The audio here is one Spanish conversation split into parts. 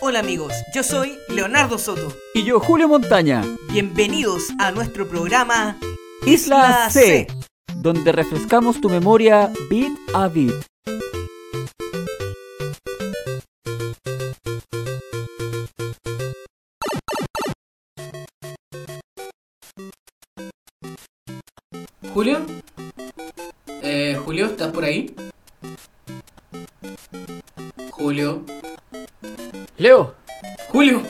Hola amigos, yo soy Leonardo Soto. Y yo, Julio Montaña. Bienvenidos a nuestro programa Isla C, donde refrescamos tu memoria bit a bit. Leo, Julio.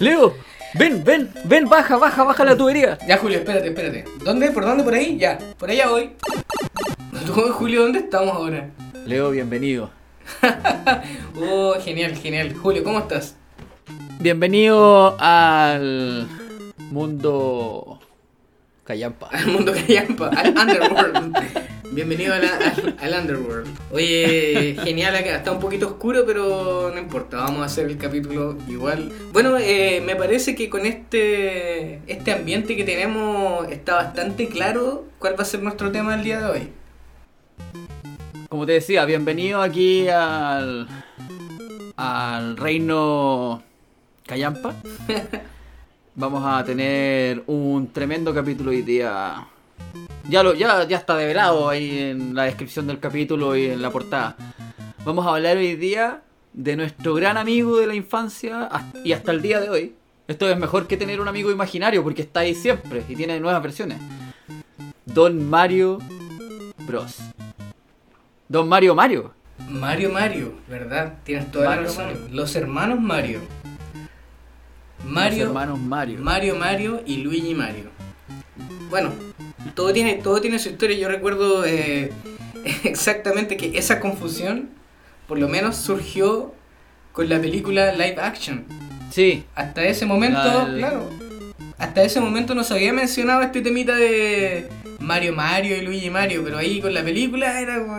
Leo, ven, ven, ven, baja, baja, baja la tubería. Ya, Julio, espérate, espérate. ¿Dónde? ¿Por dónde? ¿Por ahí? Ya, por allá voy. ¿Tú, Julio, dónde estamos ahora? Leo, bienvenido. Oh, genial, genial. Julio, ¿cómo estás? Bienvenido al mundo Callampa. Al mundo callampa, al Underworld. Bienvenido a la- al, al Underworld. Oye, genial acá. Está un poquito oscuro, pero no importa. Vamos a hacer el capítulo igual. Bueno, eh, me parece que con este, este ambiente que tenemos está bastante claro cuál va a ser nuestro tema del día de hoy. Como te decía, bienvenido aquí al al reino Callampa. Vamos a tener un tremendo capítulo hoy día. Ya lo ya ya está develado ahí en la descripción del capítulo y en la portada. Vamos a hablar hoy día de nuestro gran amigo de la infancia y hasta el día de hoy. Esto es mejor que tener un amigo imaginario porque está ahí siempre y tiene nuevas versiones. Don Mario Bros. Don Mario Mario. Mario Mario, ¿verdad? Tienes toda Mario la razón. Mario. Los hermanos Mario. Mario, Los hermanos Mario. Mario Mario y Luigi Mario. Bueno, todo tiene, todo tiene su historia. Yo recuerdo eh, exactamente que esa confusión, por lo menos, surgió con la película live action. Sí, Hasta ese momento, La claro. Hasta ese momento no se había mencionado este temita de Mario Mario y Luigi Mario, pero ahí con la película era como.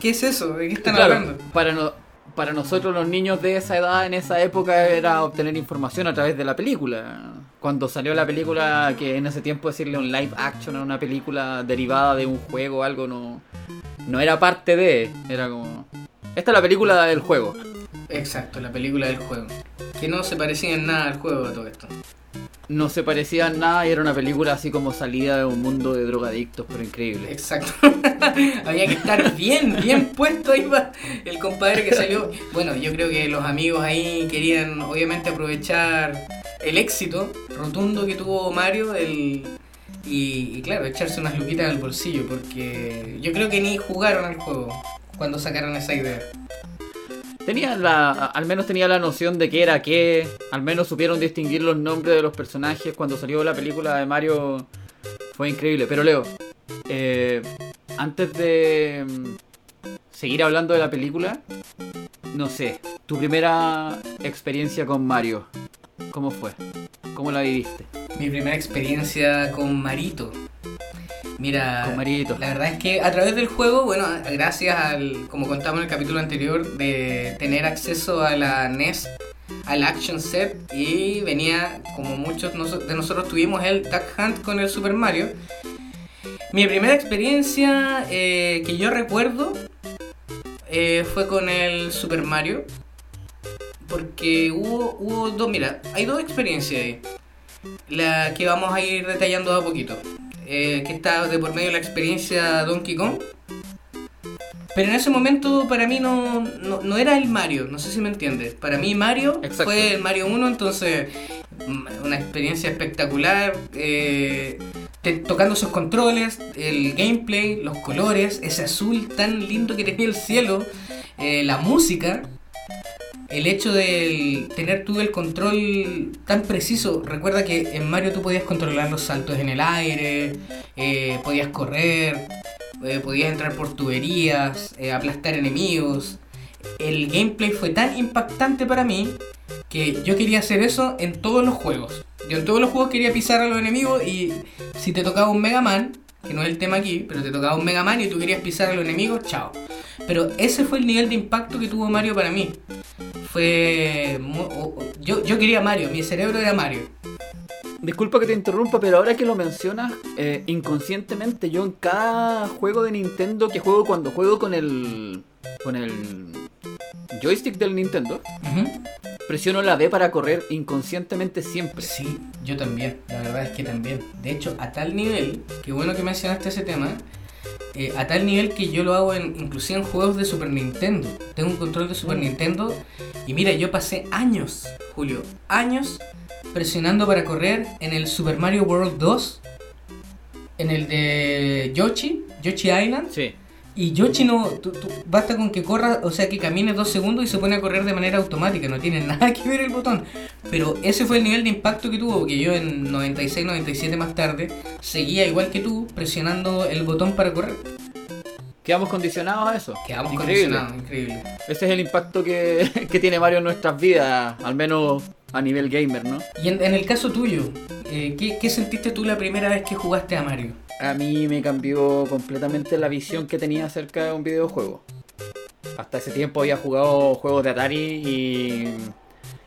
¿Qué es eso? ¿De qué están claro, hablando? para, no, para nosotros los niños de esa edad, en esa época, era obtener información a través de la película. Cuando salió la película, que en ese tiempo decirle un live action a una película derivada de un juego o algo, no, no era parte de, era como... Esta es la película del juego. Exacto, la película del juego. Que no se parecía en nada al juego de todo esto. No se parecía en nada y era una película así como salida de un mundo de drogadictos, pero increíble. Exacto. Había que estar bien, bien puesto ahí el compadre que salió. Bueno, yo creo que los amigos ahí querían obviamente aprovechar el éxito rotundo que tuvo Mario el, y, y claro, echarse unas luquitas al bolsillo porque yo creo que ni jugaron al juego cuando sacaron esa idea. Tenía la, al menos tenía la noción de qué era qué, al menos supieron distinguir los nombres de los personajes cuando salió la película de Mario, fue increíble. Pero Leo, eh, antes de mm, seguir hablando de la película, no sé, tu primera experiencia con Mario, ¿cómo fue? ¿Cómo la viviste? Mi primera experiencia con Marito. Mira, la verdad es que a través del juego, bueno, gracias al, como contamos en el capítulo anterior, de tener acceso a la NES, al Action Set, y venía, como muchos de nosotros tuvimos el Duck Hunt con el Super Mario. Mi primera experiencia eh, que yo recuerdo eh, fue con el Super Mario. Porque hubo, hubo dos, mira, hay dos experiencias ahí. La que vamos a ir detallando a poquito. Eh, que está de por medio de la experiencia Donkey Kong. Pero en ese momento para mí no, no, no era el Mario, no sé si me entiendes. Para mí Mario Exacto. fue el Mario 1, entonces mm, una experiencia espectacular. eh, te- tocando esos controles, el gameplay, los colores, ese azul tan lindo que tenía el cielo, eh, la música, el hecho de tener tú el control tan preciso. Recuerda que en Mario tú podías controlar los saltos en el aire, eh, podías correr, eh, podías entrar por tuberías, eh, aplastar enemigos. El gameplay fue tan impactante para mí que yo quería hacer eso en todos los juegos. Yo en todos los juegos quería pisar a los enemigos y si te tocaba un Mega Man, que no es el tema aquí, pero te tocaba un Mega Man y tú querías pisar a los enemigos, chao. Pero ese fue el nivel de impacto que tuvo Mario para mí. Fue... yo, yo quería Mario, mi cerebro era Mario. Disculpa que te interrumpa, pero ahora que lo mencionas, eh, inconscientemente yo en cada juego de Nintendo que juego cuando juego con el con el joystick del Nintendo, presiono la D para correr inconscientemente siempre. Sí, yo también, la verdad es que también. De hecho, a tal nivel, que bueno que mencionaste ese tema, eh, a tal nivel que yo lo hago en, inclusive en juegos de Super Nintendo. Tengo un control de Super Nintendo y mira, yo pasé años, Julio, años presionando para correr en el Super Mario World 2, en el de Yoshi, Yoshi Island. Sí. Y Yoshi no, tú- tú- basta con que corra, o sea, que camine dos segundos y se pone a correr de manera automática, no tiene nada que ver el botón. Pero ese fue el nivel de impacto que tuvo, que yo en 96, 97 más tarde, seguía igual que tú, presionando el botón para correr. Quedamos condicionados a eso. Quedamos Increíble. condicionados, increíble. Ese es el impacto que, que tiene Mario en nuestras vidas, al menos a nivel gamer, ¿no? Y en, en el caso tuyo, eh, ¿qué, qué sentiste tú la primera vez que jugaste a Mario? A mí me cambió completamente la visión que tenía acerca de un videojuego. Hasta ese tiempo había jugado juegos de Atari y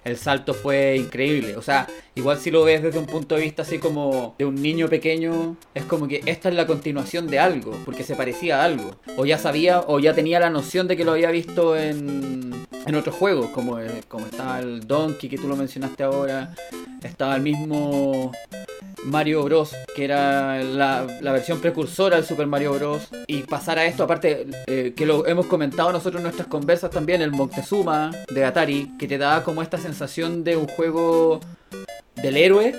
el salto fue increíble. O sea, igual si lo ves desde un punto de vista así como de un niño pequeño, es como que esta es la continuación de algo, porque se parecía a algo. O ya sabía, o ya tenía la noción de que lo había visto en, en otros juegos, como, el- como estaba el Donkey que tú lo mencionaste ahora, estaba el mismo Mario Bros, que era la, la versión precursora del Super Mario Bros. Y pasar a esto, aparte eh, que lo hemos comentado nosotros en nuestras conversas también, el Montezuma de Atari, que te daba como esta sensación de un juego del héroe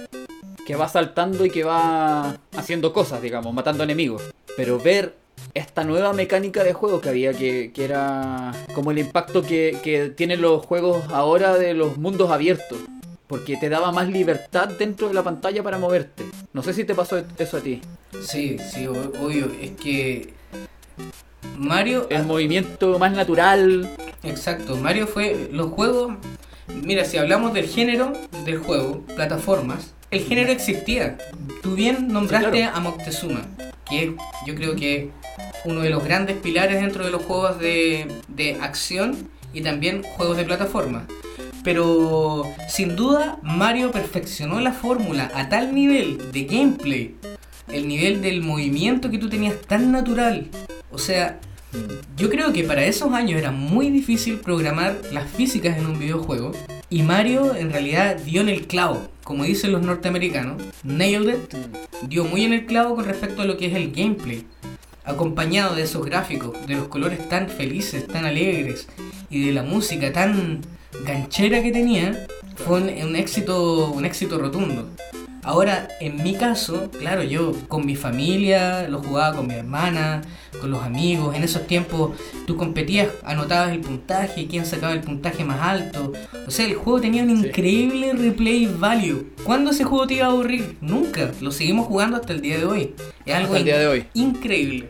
que va saltando y que va haciendo cosas, digamos, matando enemigos. Pero ver esta nueva mecánica de juego que había, que, que era como el impacto que, que tienen los juegos ahora de los mundos abiertos. Porque te daba más libertad dentro de la pantalla para moverte. No sé si te pasó eso a ti. Sí, sí, obvio, es que Mario... El movimiento más natural. Exacto, Mario fue los juegos. Mira, si hablamos del género del juego, plataformas, el género existía. Tú bien nombraste Sí, claro. a Moctezuma, que es, yo creo que uno de los grandes pilares dentro de los juegos de, de acción y también juegos de plataforma. Pero sin duda Mario perfeccionó la fórmula a tal nivel de gameplay, el nivel del movimiento que tú tenías tan natural. O sea, yo creo que para esos años era muy difícil programar las físicas en un videojuego y Mario en realidad dio en el clavo, como dicen los norteamericanos, nailed it, dio muy en el clavo con respecto a lo que es el gameplay, acompañado de esos gráficos, de los colores tan felices, tan alegres y de la música tan ganchera que tenía, fue un, éxito, un éxito rotundo. Ahora, en mi caso, claro, yo con mi familia, lo jugaba con mi hermana, con los amigos. En esos tiempos tú competías, anotabas el puntaje, quién sacaba el puntaje más alto. O sea, el juego tenía un Sí. increíble replay value. ¿Cuándo ese juego te iba a aburrir? Nunca. Lo seguimos jugando hasta el día de hoy. Es algo Hasta el día in- de hoy. increíble.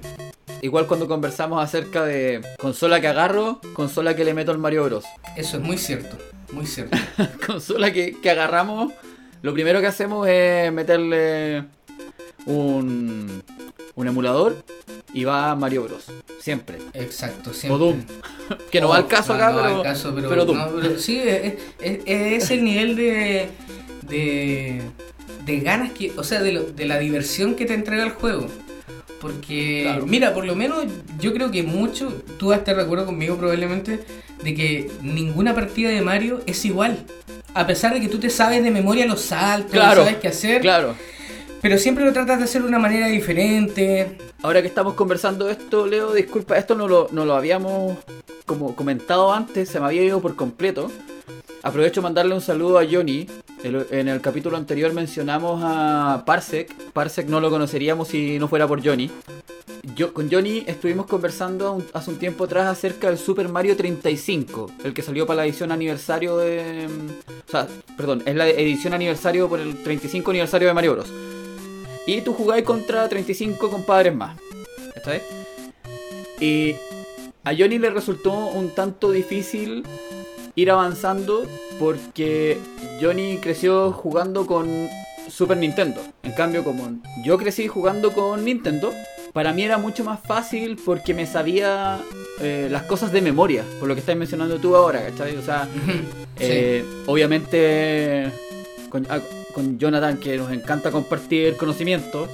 Igual cuando conversamos acerca de consola que agarro, consola que le meto al Mario Bros. Eso es muy cierto. Muy cierto. consola que, que agarramos, lo primero que hacemos es meterle un, un emulador y va Mario Bros. Siempre. Exacto. O Siempre. Doom. Que no va al caso acá, no va pero, al caso, pero, pero Doom. no, pero sí, es, es- es el nivel de, de, de ganas que, o sea, de, lo- de la diversión que te entrega el juego. Porque, Claro. mira, por lo menos yo creo que mucho, tú vas a estar de acuerdo conmigo probablemente, de que ninguna partida de Mario es igual. A pesar de que tú te sabes de memoria los saltos, Claro, sabes qué hacer, Claro. pero siempre lo tratas de hacer de una manera diferente. Ahora que estamos conversando esto, Leo, disculpa, esto no lo, no lo habíamos como comentado antes, se me había ido por completo. Aprovecho mandarle un saludo a Johnny. El- en el capítulo anterior mencionamos a Parsec. Parsec no lo conoceríamos si no fuera por Johnny. Yo, con Johnny estuvimos conversando hace un tiempo atrás acerca del Super Mario 35, el que salió para la edición aniversario de... O sea, perdón, es la edición aniversario por el 35 aniversario de Mario Bros. Y tú jugáis contra 35 compadres más. ¿Está bien? Y a Johnny le resultó un tanto difícil ir avanzando porque Johnny creció jugando con Super Nintendo. En cambio, como yo crecí jugando con Nintendo, para mí era mucho más fácil porque me sabía eh, las cosas de memoria, por lo que estás mencionando tú ahora, ¿cachai? O sea, Sí. eh, obviamente con, ah, con Jonathan, que nos encanta compartir conocimiento,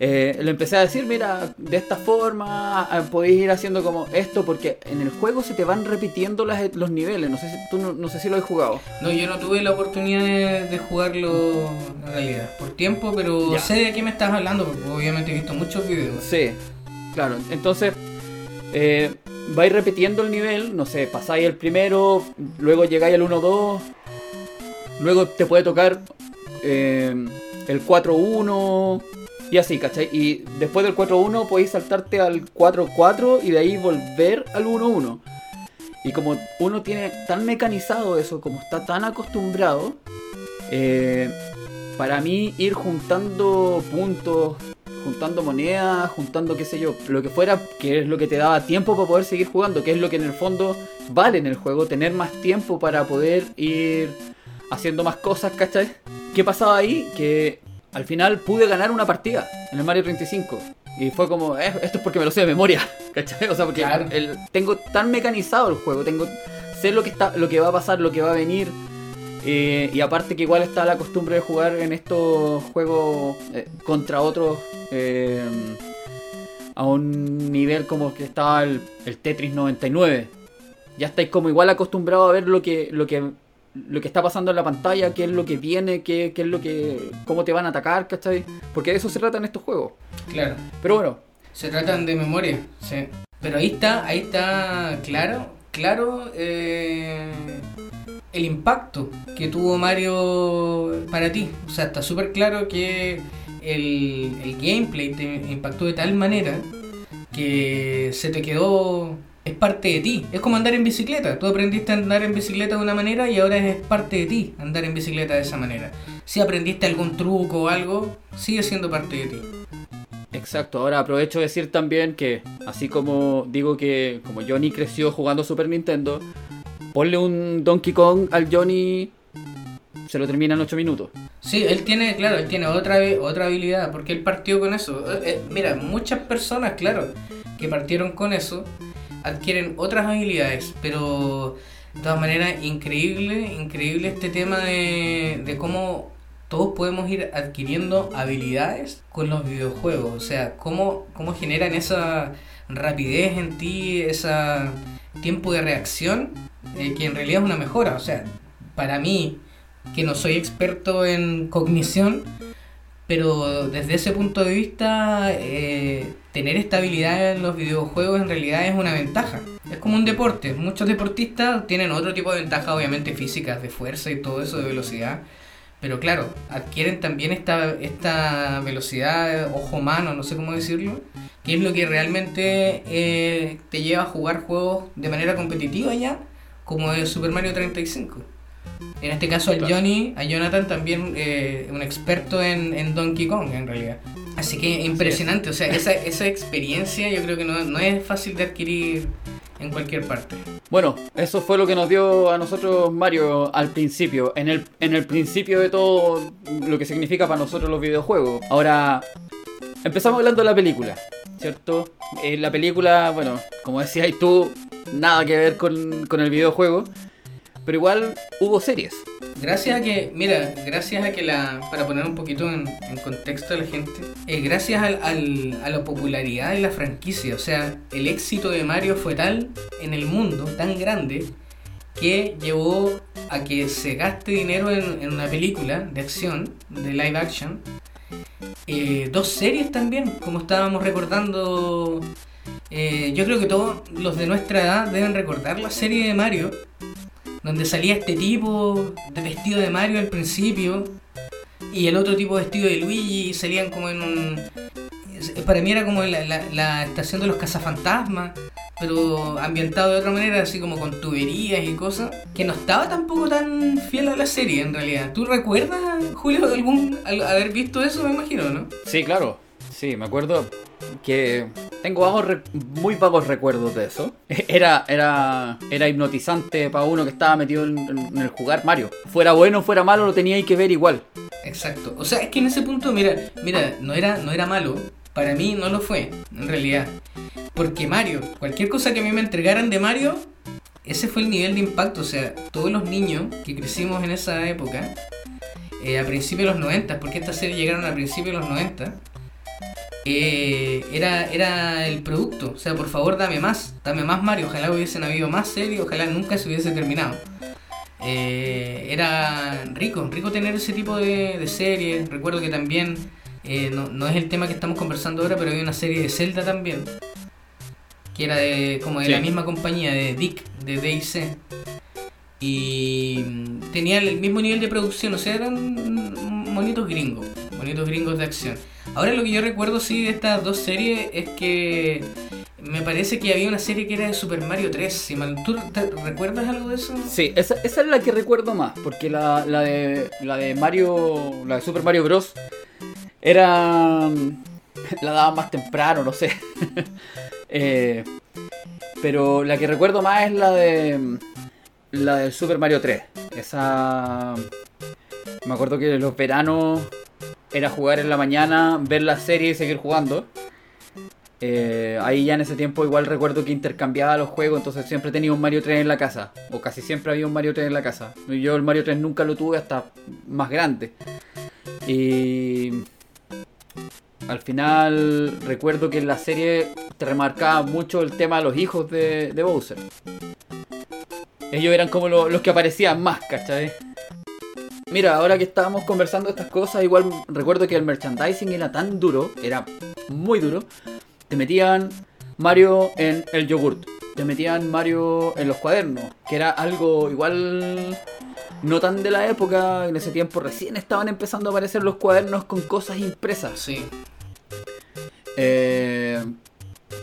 eh, le empecé a decir, mira, de esta forma ah, podéis ir haciendo como esto, porque en el juego se te van repitiendo las- los niveles. No sé si tú no, no sé si lo has jugado. No, yo no tuve la oportunidad de, de jugarlo en realidad, por tiempo, pero Ya. sé de qué me estás hablando, porque obviamente he visto muchos videos. Sí, claro. Entonces, eh, vais repitiendo el nivel, no sé, pasáis el primero, luego llegáis al 1-2, luego te puede tocar eh, el 4-1 y así, ¿cachai? Y después del 4-1 podéis saltarte al 4-4 y de ahí volver al 1-1. Y como uno tiene tan mecanizado eso, como está tan acostumbrado, eh, para mí ir juntando puntos, juntando monedas, juntando qué sé yo, lo que fuera, que es lo que te daba tiempo para poder seguir jugando, que es lo que en el fondo vale en el juego, tener más tiempo para poder ir haciendo más cosas, ¿cachai? ¿Qué pasaba ahí? Que al final pude ganar una partida en el Mario 35. Y fue como, "Eh, esto es porque me lo sé de memoria, ¿cachai? O sea, porque Claro. el- tengo tan mecanizado el juego, tengo sé lo que está, lo que va a pasar, lo que va a venir. eh, y aparte que igual está la costumbre de jugar en estos juegos eh, contra otros eh, a un nivel como que estaba el, el Tetris 99. Ya estáis como igual acostumbrados a ver lo que, lo que lo que está pasando en la pantalla, qué es lo que viene, qué, qué es lo que. cómo te van a atacar, ¿cachai? Porque de eso se trata en estos juegos. Claro, Pero bueno, se tratan de memoria, sí. Pero ahí está, ahí está claro, claro eh, el impacto que tuvo Mario para ti. O sea, está súper claro que el, el gameplay te impactó de tal manera que se te quedó es parte de ti. Es como andar en bicicleta. Tú aprendiste a andar en bicicleta de una manera y ahora es parte de ti andar en bicicleta de esa manera. Si aprendiste algún truco o algo, sigue siendo parte de ti. Exacto, ahora aprovecho de decir también que, así como digo que como Johnny creció jugando Super Nintendo, ponle un Donkey Kong al Johnny, se lo termina en 8 minutos. Sí, él tiene, claro, él tiene otra, otra habilidad, porque él partió con eso. Eh, eh, mira, muchas personas, claro, que partieron con eso, adquieren otras habilidades, pero de todas maneras, increíble, increíble este tema de, cómo todos podemos ir adquiriendo habilidades con los videojuegos. O sea, cómo, cómo generan esa rapidez en ti, ese tiempo de reacción, eh, que en realidad es una mejora. O sea, para mí, que no soy experto en cognición, pero desde ese punto de vista, eh, tener estabilidad en los videojuegos en realidad es una ventaja. Es como un deporte. Muchos deportistas tienen otro tipo de ventajas, obviamente físicas, de fuerza y todo eso, de velocidad. Pero claro, adquieren también esta, esta velocidad, ojo mano, no sé cómo decirlo, que es lo que realmente eh, te lleva a jugar juegos de manera competitiva ya, como el Super Mario 35. En este caso Claro. Johnny, a Jonathan también eh, un experto en, en Donkey Kong en realidad. Así que impresionante, o sea, esa, esa experiencia yo creo que no, no es fácil de adquirir en cualquier parte. Bueno, eso fue lo que nos dio a nosotros Mario al principio, en el, en el principio de todo lo que significa para nosotros los videojuegos. Ahora, empezamos hablando de la película, ¿cierto? Eh, la película, bueno, como decías tú, nada que ver con, con el videojuego, pero igual hubo series. Gracias a que, mira, gracias a que la, para poner un poquito en, contexto a la gente, eh, gracias al, a la popularidad de la franquicia, o sea, el éxito de Mario fue tal en el mundo, tan grande, que llevó a que se gaste dinero en, en una película de acción, de live action, eh, dos series también, como estábamos recordando. eh, yo creo que todos los de nuestra edad deben recordar la serie de Mario, donde salía este tipo de vestido de Mario al principio y el otro tipo vestido de Luigi y salían como en un... Para mí era como la, estación de los cazafantasmas, pero ambientado de otra manera, así como con tuberías y cosas, que no estaba tampoco tan fiel a la serie en realidad. ¿Tú recuerdas, Julio, algún al- haber visto eso, me imagino, no? Sí, claro. Sí, me acuerdo que tengo vagos muy vagos recuerdos de eso. Era, era, era hipnotizante para uno que estaba metido en, en el jugar Mario. Fuera bueno, fuera malo, lo tenía que ver igual. Exacto. O sea, es que en ese punto, mira, mira, no era, no era malo. Para mí no lo fue, en realidad. Porque Mario, cualquier cosa que a mí me entregaran de Mario, ese fue el nivel de impacto. O sea, todos los niños que crecimos en esa época, eh, a principios de los 90, porque estas series llegaron a principios de los 90, eh, era, era el producto. O sea, por favor, dame más, dame más Mario. Ojalá hubiesen habido más series, ojalá nunca se hubiese terminado. Eh, era rico, rico tener ese tipo de, de series. Recuerdo que también, eh, no, no es el tema que estamos conversando ahora, pero había una serie de Zelda también, que era de, como de Sí. la misma compañía, de Dick, de DIC. Y tenía el mismo nivel de producción, o sea, eran monitos gringos, monitos gringos de acción. Ahora lo que yo recuerdo sí de estas dos series es que me parece que había una serie que era de Super Mario 3. Si mal, ¿Tú recuerdas algo de eso? Sí, esa, esa es la que recuerdo más, porque la, la de la de Mario, la de Super Mario Bros. era la daban más temprano, no sé. Eh, pero la que recuerdo más es la de la del Super Mario 3. Esa me acuerdo que los veranos era jugar en la mañana, ver la serie y seguir jugando. Eh, ahí ya en ese tiempo igual recuerdo que intercambiaba los juegos, entonces siempre tenía un Mario 3 en la casa, o casi siempre había un Mario 3 en la casa. Yo el Mario 3 nunca lo tuve hasta más grande. Y al final recuerdo que en la serie te remarcaba mucho el tema de los hijos de, Bowser. Ellos eran como lo- los que aparecían más, ¿cachai? Mira, ahora que estábamos conversando estas cosas, igual recuerdo que el merchandising era tan duro, era muy duro, te metían Mario en el yogurt, te metían Mario en los cuadernos, que era algo igual no tan de la época, en ese tiempo recién estaban empezando a aparecer los cuadernos con cosas impresas. Sí. Eh,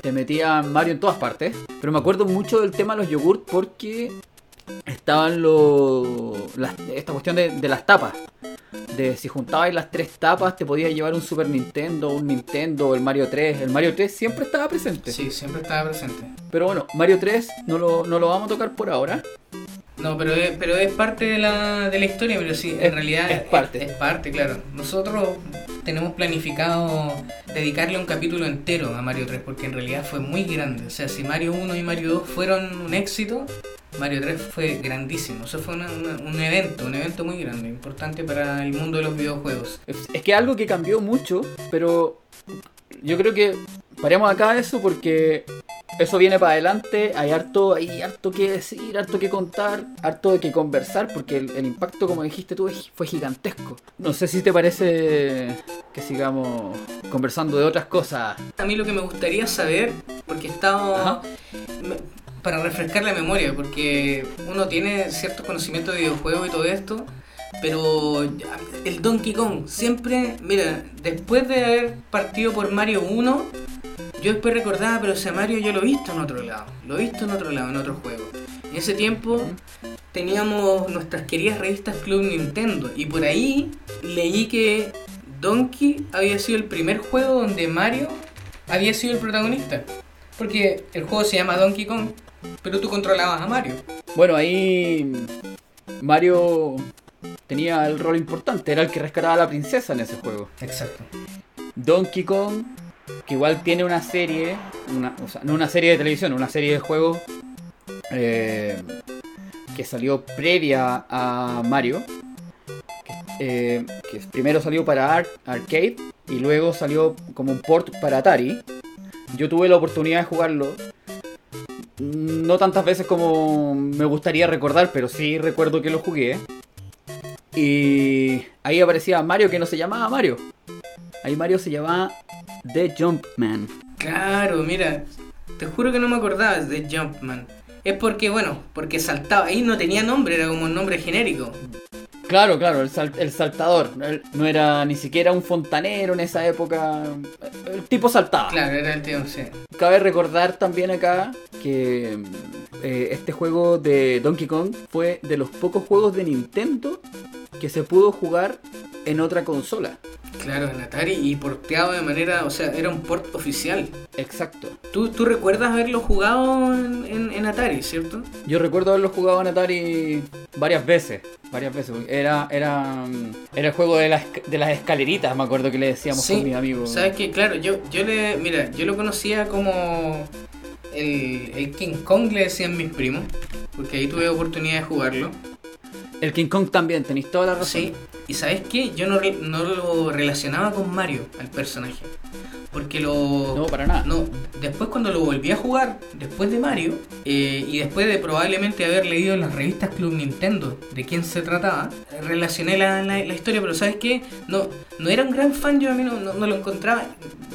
te metían Mario en todas partes, pero me acuerdo mucho del tema de los yogurt porque estaban los las- esta cuestión de, de las tapas. De si juntabais las tres tapas te podías llevar un Super Nintendo, un Nintendo, el Mario 3. El Mario 3 siempre estaba presente. Sí, siempre estaba presente. Pero bueno, Mario 3 no lo, no lo vamos a tocar por ahora. No, pero es, pero es parte de la, de la historia, pero sí, en Es- realidad es parte. Es, parte, claro. Nosotros tenemos planificado dedicarle un capítulo entero a Mario 3 porque en realidad fue muy grande. O sea, si Mario 1 y Mario 2 fueron un éxito, Mario 3 fue grandísimo. Eso fue una- una- un evento, un evento muy grande, importante para el mundo de los videojuegos. Es, es que algo que cambió mucho, pero yo creo que paremos acá eso porque eso viene para adelante. Hay harto, hay harto que decir, harto que contar, harto de que conversar, porque el, el impacto, como dijiste tú, fue gigantesco. No sé si te parece que sigamos conversando de otras cosas. A mí lo que me gustaría saber, porque he estado... Ajá. me- para refrescar la memoria, porque uno tiene ciertos conocimientos de videojuegos y todo esto, pero el Donkey Kong siempre, mira, después de haber partido por Mario 1, yo después recordaba, pero ese Mario yo lo he visto en otro lado, lo he visto en otro lado, en otro juego. En ese tiempo teníamos nuestras queridas revistas Club Nintendo y por ahí leí que Donkey había sido el primer juego donde Mario había sido el protagonista. Porque el juego se llama Donkey Kong, pero tú controlabas a Mario. Bueno, ahí Mario tenía el rol importante, era el que rescataba a la princesa en ese juego. Exacto. Donkey Kong, que igual tiene una serie, una, o sea, no una serie de televisión, una serie de juegos eh, que salió previa a Mario. Que, eh, que primero salió para Ar- arcade y luego salió como un port para Atari. Yo tuve la oportunidad de jugarlo. No tantas veces como me gustaría recordar, pero sí recuerdo que lo jugué. Y ahí aparecía Mario que no se llamaba Mario. Ahí Mario se llamaba The Jumpman. Claro, mira, te juro que no me acordaba de Jumpman. Es porque, bueno, porque saltaba. Ahí no tenía nombre, era como un nombre genérico. Claro, claro, el, sal- el saltador. No era ni siquiera un fontanero en esa época. El tipo saltaba. Claro, era el tío, sí. Cabe recordar también acá que eh, este juego de Donkey Kong fue de los pocos juegos de Nintendo que se pudo jugar en otra consola. Claro, en Atari y porteado de manera, o sea, era un port oficial. Exacto. ¿Tú, tú recuerdas haberlo jugado en, en- en Atari, cierto? Yo recuerdo haberlo jugado en Atari varias veces. Varias veces. Era, era, era el juego de las, de las escaleritas, me acuerdo que le decíamos con mis amigos. Sabes que, claro, yo, yo le, mira, yo lo conocía como el, el King Kong, le decían mis primos, porque ahí tuve oportunidad de jugarlo. El King Kong también, tenéis toda la razón. Sí, Y sabes qué, yo no, no lo relacionaba con Mario, al personaje. Porque lo... No, para nada. No, después cuando lo volví a jugar, después de Mario, eh, y después de probablemente haber leído en las revistas Club Nintendo de quién se trataba, relacioné la, la- la historia, pero ¿sabes qué? No, no era un gran fan, yo a mí no, no- no lo encontraba,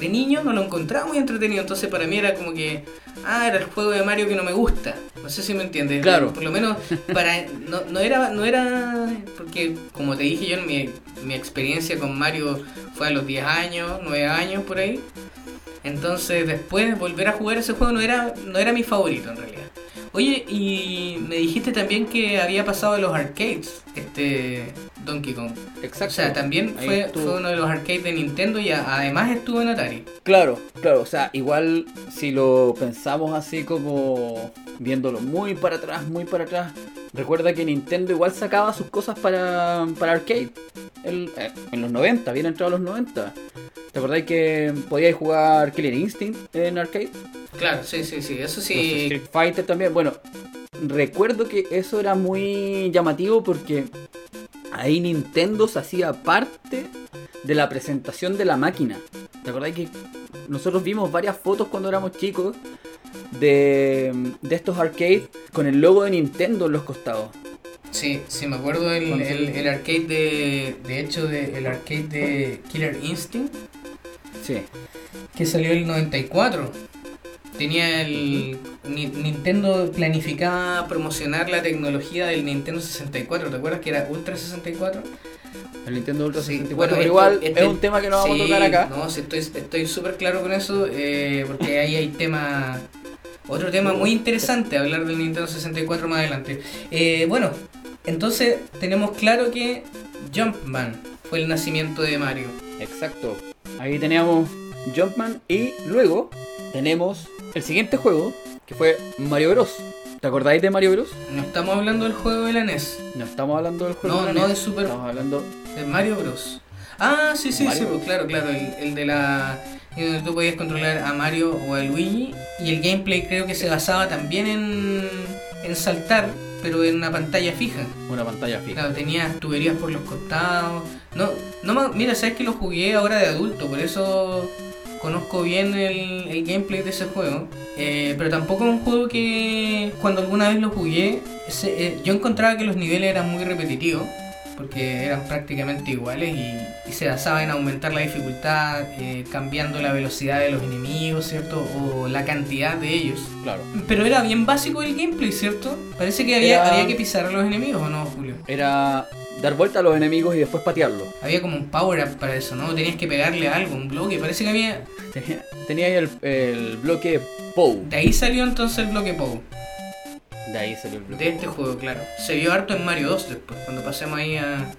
de niño no lo encontraba muy entretenido, entonces para mí era como que, ah, era el juego de Mario que no me gusta, no sé si me entiendes, Claro. por lo menos para, no, no era, no era, porque como te dije yo, en mi, mi experiencia con Mario fue a los 10 años, 9 años por ahí, entonces después volver a jugar ese juego no era, no era mi favorito en realidad. Oye, y me dijiste también que había pasado de los arcades, este Donkey Kong. Exacto. O sea, también fue, fue uno de los arcades de Nintendo y a- además estuvo en Atari. Claro, claro, o sea, igual si lo pensamos así como viéndolo muy para atrás, muy para atrás, recuerda que Nintendo igual sacaba sus cosas para, para arcade el- eh, en los 90, bien entrado los 90. ¿Te acordáis que podíais jugar Killer Instinct en arcade? Claro, sí, sí, sí, eso Los sí. Street Fighter también. Bueno, recuerdo que eso era muy llamativo porque ahí Nintendo se hacía parte de la presentación de la máquina. ¿Te acordás que nosotros vimos varias fotos cuando éramos chicos de, de estos arcades con el logo de Nintendo en los costados? Sí, sí, me acuerdo el, el, el arcade de. De hecho, de, el arcade de Killer Instinct Sí. que salió el 94. Tenía el. Ni- Nintendo planificaba promocionar la tecnología del Nintendo 64. ¿Te acuerdas que era Ultra 64? El Nintendo Ultra Sí, 64. bueno, pero igual este- es un tema que no vamos sí, a tocar acá. No, sí, estoy súper claro con eso, eh, porque ahí hay tema. Otro tema muy interesante, hablar del Nintendo 64 más adelante. Eh, bueno, entonces tenemos claro que Jumpman fue el nacimiento de Mario. Exacto. Ahí teníamos Jumpman y luego tenemos el siguiente juego que fue Mario Bros. ¿Te acordáis de Mario Bros? No estamos hablando del juego de la NES, No estamos hablando del juego. No, de no la de NES, Super- Estamos hablando. de Mario Bros. Ah, sí, sí, Mario sí, pues, claro, claro, el, el de la... en donde tú podías controlar a Mario o a Luigi y el gameplay creo que se basaba también en, en saltar, pero en una pantalla fija. Una pantalla fija. Claro, tenías tuberías por los costados. No, no mira, sabes que lo jugué ahora de adulto, por eso conozco bien el, el gameplay de ese juego. Eh, pero tampoco es un juego que cuando alguna vez lo jugué, eh, yo encontraba que los niveles eran muy repetitivos, porque eran prácticamente iguales y, y se basaba en aumentar la dificultad, eh, cambiando la velocidad de los enemigos, ¿cierto? O la cantidad de ellos. Claro. Pero era bien básico el gameplay, ¿cierto? Parece que había, Era- había que pisar a los enemigos, ¿o no, Julio? Era dar vuelta a los enemigos y después patearlo. Había como un power up para eso, ¿no? Tenías que pegarle algo, un bloque. Parece que había. Tenía, tenía ahí el, el bloque POW. De ahí salió entonces el bloque POW. De ahí salió el bloque. De este juego, claro. Se vio harto en Mario 2 después, cuando pasemos ahí a.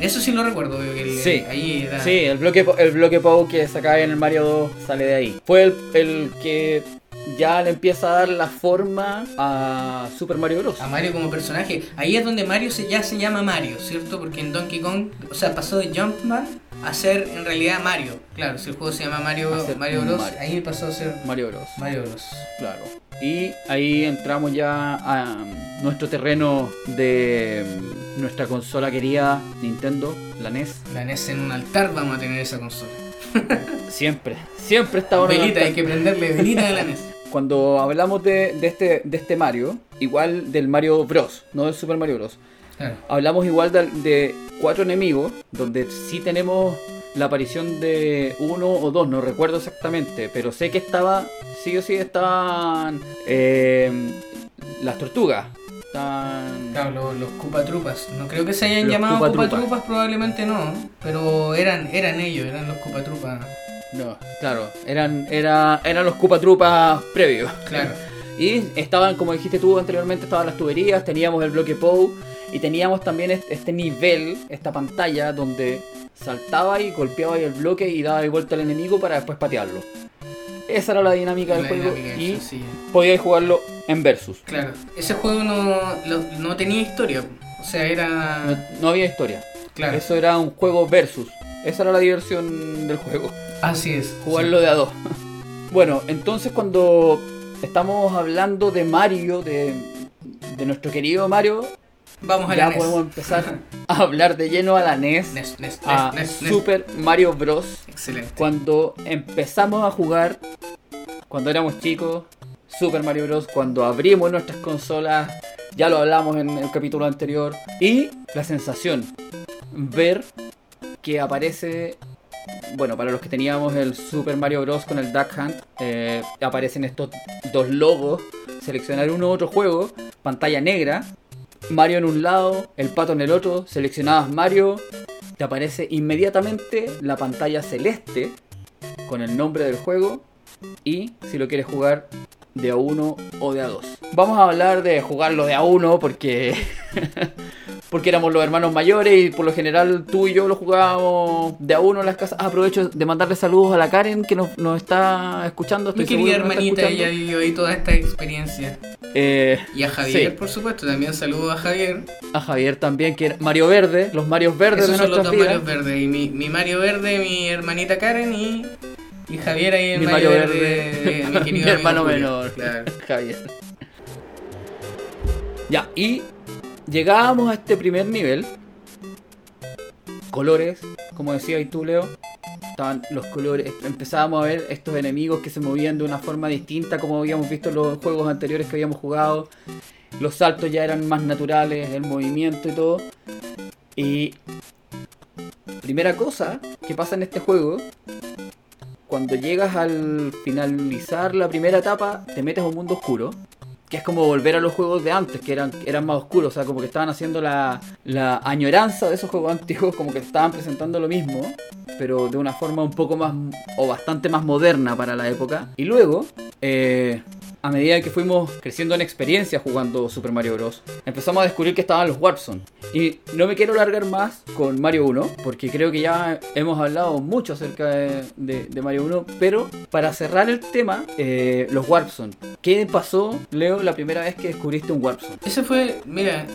Eso sí lo recuerdo, el- Sí. ahí era. Sí, el bloque, el bloque POW que sacaba en el Mario 2 sale de ahí. Fue el, el que ya le empieza a dar la forma a Super Mario Bros. A Mario como personaje. Ahí es donde Mario se, ya se llama Mario, ¿cierto? Porque en Donkey Kong, o sea, pasó de Jumpman a ser en realidad Mario. Claro, si el juego se llama Mario, Mario Bros, Mario. ahí pasó a ser Mario Bros. Mario Bros. Claro. Y ahí entramos ya a nuestro terreno de um, nuestra consola querida Nintendo, la NES. La NES en un altar vamos a tener esa consola. Siempre, siempre está bueno. Velita, hay que prenderle velita a la NES. Cuando hablamos de, de este, de este Mario, igual del Mario Bros, no del Super Mario Bros. Claro. Hablamos igual de, de cuatro enemigos, donde sí tenemos la aparición de uno o dos, no recuerdo exactamente, pero sé que estaba, sí o sí estaban eh, las tortugas. Estaban... Claro, los, los Cupatrupas. No creo que se hayan Los llamado. Cupatrupas, probablemente no. Pero eran, eran ellos, eran los Cupatrupas. No, claro, eran, era, eran los Cupatrupas previos. Claro. Y estaban, como dijiste tú anteriormente, estaban las tuberías, teníamos el bloque POW y teníamos también est- este nivel, esta pantalla donde saltaba y golpeaba el bloque y daba vuelta al enemigo para después patearlo. Esa era la dinámica del juego dinámica y sencilla. podíais jugarlo en versus. Claro. Ese juego no, lo- no tenía historia. O sea, No, era. no había historia. Claro. Eso era un juego versus. Esa era la diversión del juego. Así es. jugarlo de a dos. Bueno, entonces cuando estamos hablando de Mario, de, de nuestro querido Mario, Vamos a ya la NES. podemos empezar a hablar de lleno a la NES, NES, NES, a. Super Mario Bros. Excelente. Cuando empezamos a jugar, cuando éramos chicos, Super Mario Bros. Cuando abrimos nuestras consolas, ya lo hablamos en el capítulo anterior, y la sensación, ver que aparece, bueno, para los que teníamos el Super Mario Bros. con el Duck Hunt, eh, aparecen estos dos logos, seleccionar uno u otro juego, pantalla negra, Mario en un lado, el pato en el otro, seleccionabas Mario, te aparece inmediatamente la pantalla celeste con el nombre del juego y si lo quieres jugar de a uno o de a dos. Vamos a hablar de jugarlo de a uno porque porque éramos los hermanos mayores y por lo general tú y yo lo jugábamos de a uno en las casas. Ah, aprovecho de mandarle saludos a la Karen que nos, nos está escuchando. Mi Estoy querida seguro que nos está hermanita, ella vivió ahí toda esta experiencia. Eh, Y a Javier, Sí. por supuesto, también saludo a Javier. a Javier también, que era Mario Verde, los Marios Verdes Esos de son los dos vidas. Marios verdes. Y mi, mi Mario verde, mi hermanita Karen y, y Javier ahí el Mi Mario, Mario verde, mi querido hermano Julio. menor, Claro. Javier. Ya, y llegábamos a este primer nivel. Colores, como decía y tú, Leo. Estaban los colores. Empezábamos a ver estos enemigos que se movían de una forma distinta como habíamos visto en los juegos anteriores que habíamos jugado. Los saltos ya eran más naturales, el movimiento y todo. Y primera cosa que pasa en este juego cuando llegas al finalizar la primera etapa, te metes a un mundo oscuro. Que es como volver a los juegos de antes, que eran, eran más oscuros. O sea, como que estaban haciendo la, la añoranza de esos juegos antiguos, como que estaban presentando lo mismo, pero de una forma un poco más, o bastante más moderna para la época. Y luego, eh, a medida que fuimos creciendo en experiencia jugando Super Mario Bros., empezamos a descubrir que estaban los Warp Zone. Y no me quiero largar más con Mario 1, porque creo que ya hemos hablado mucho acerca de, Mario 1, pero para cerrar el tema, eh, los Warp Zone. ¿Qué pasó, Leo, la primera vez que descubriste un Warp Zone? Ese fue, mira,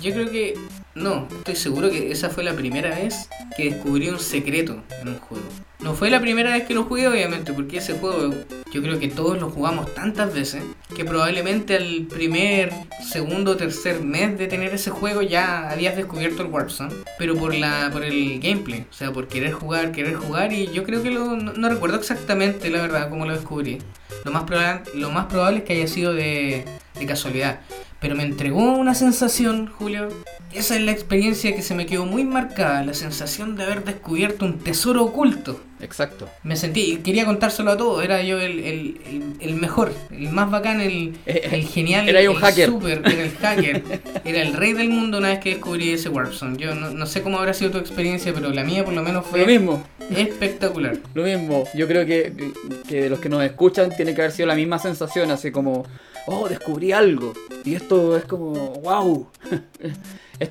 yo creo que, no, estoy seguro que esa fue la primera vez que descubrí un secreto en un juego. No fue la primera vez que lo jugué, obviamente, porque ese juego yo creo que todos lo jugamos tantas veces que probablemente al primer, segundo, tercer mes de tener ese juego ya habías descubierto el Warp Zone, pero por la por el gameplay, o sea, por querer jugar, querer jugar y yo creo que lo, no, no recuerdo exactamente la verdad cómo lo descubrí. Lo más probable, lo más probable es que haya sido de, de casualidad. Pero me entregó una sensación, Julio. Esa es la experiencia que se me quedó muy marcada. La sensación de haber descubierto un tesoro oculto. Exacto. Me sentí, y quería contárselo a todos. Era yo el, el, el, el mejor, el más bacán, el, el genial. Era un el hacker. super, era el hacker. Era el rey del mundo una vez que descubrí ese Warp Zone. Yo no, no sé cómo habrá sido tu experiencia, pero la mía por lo menos fue Lo mismo. espectacular. Lo mismo, yo creo que, que de los que nos escuchan tiene que haber sido la misma sensación, así como, oh, descubrí algo. Y esto es como, wow.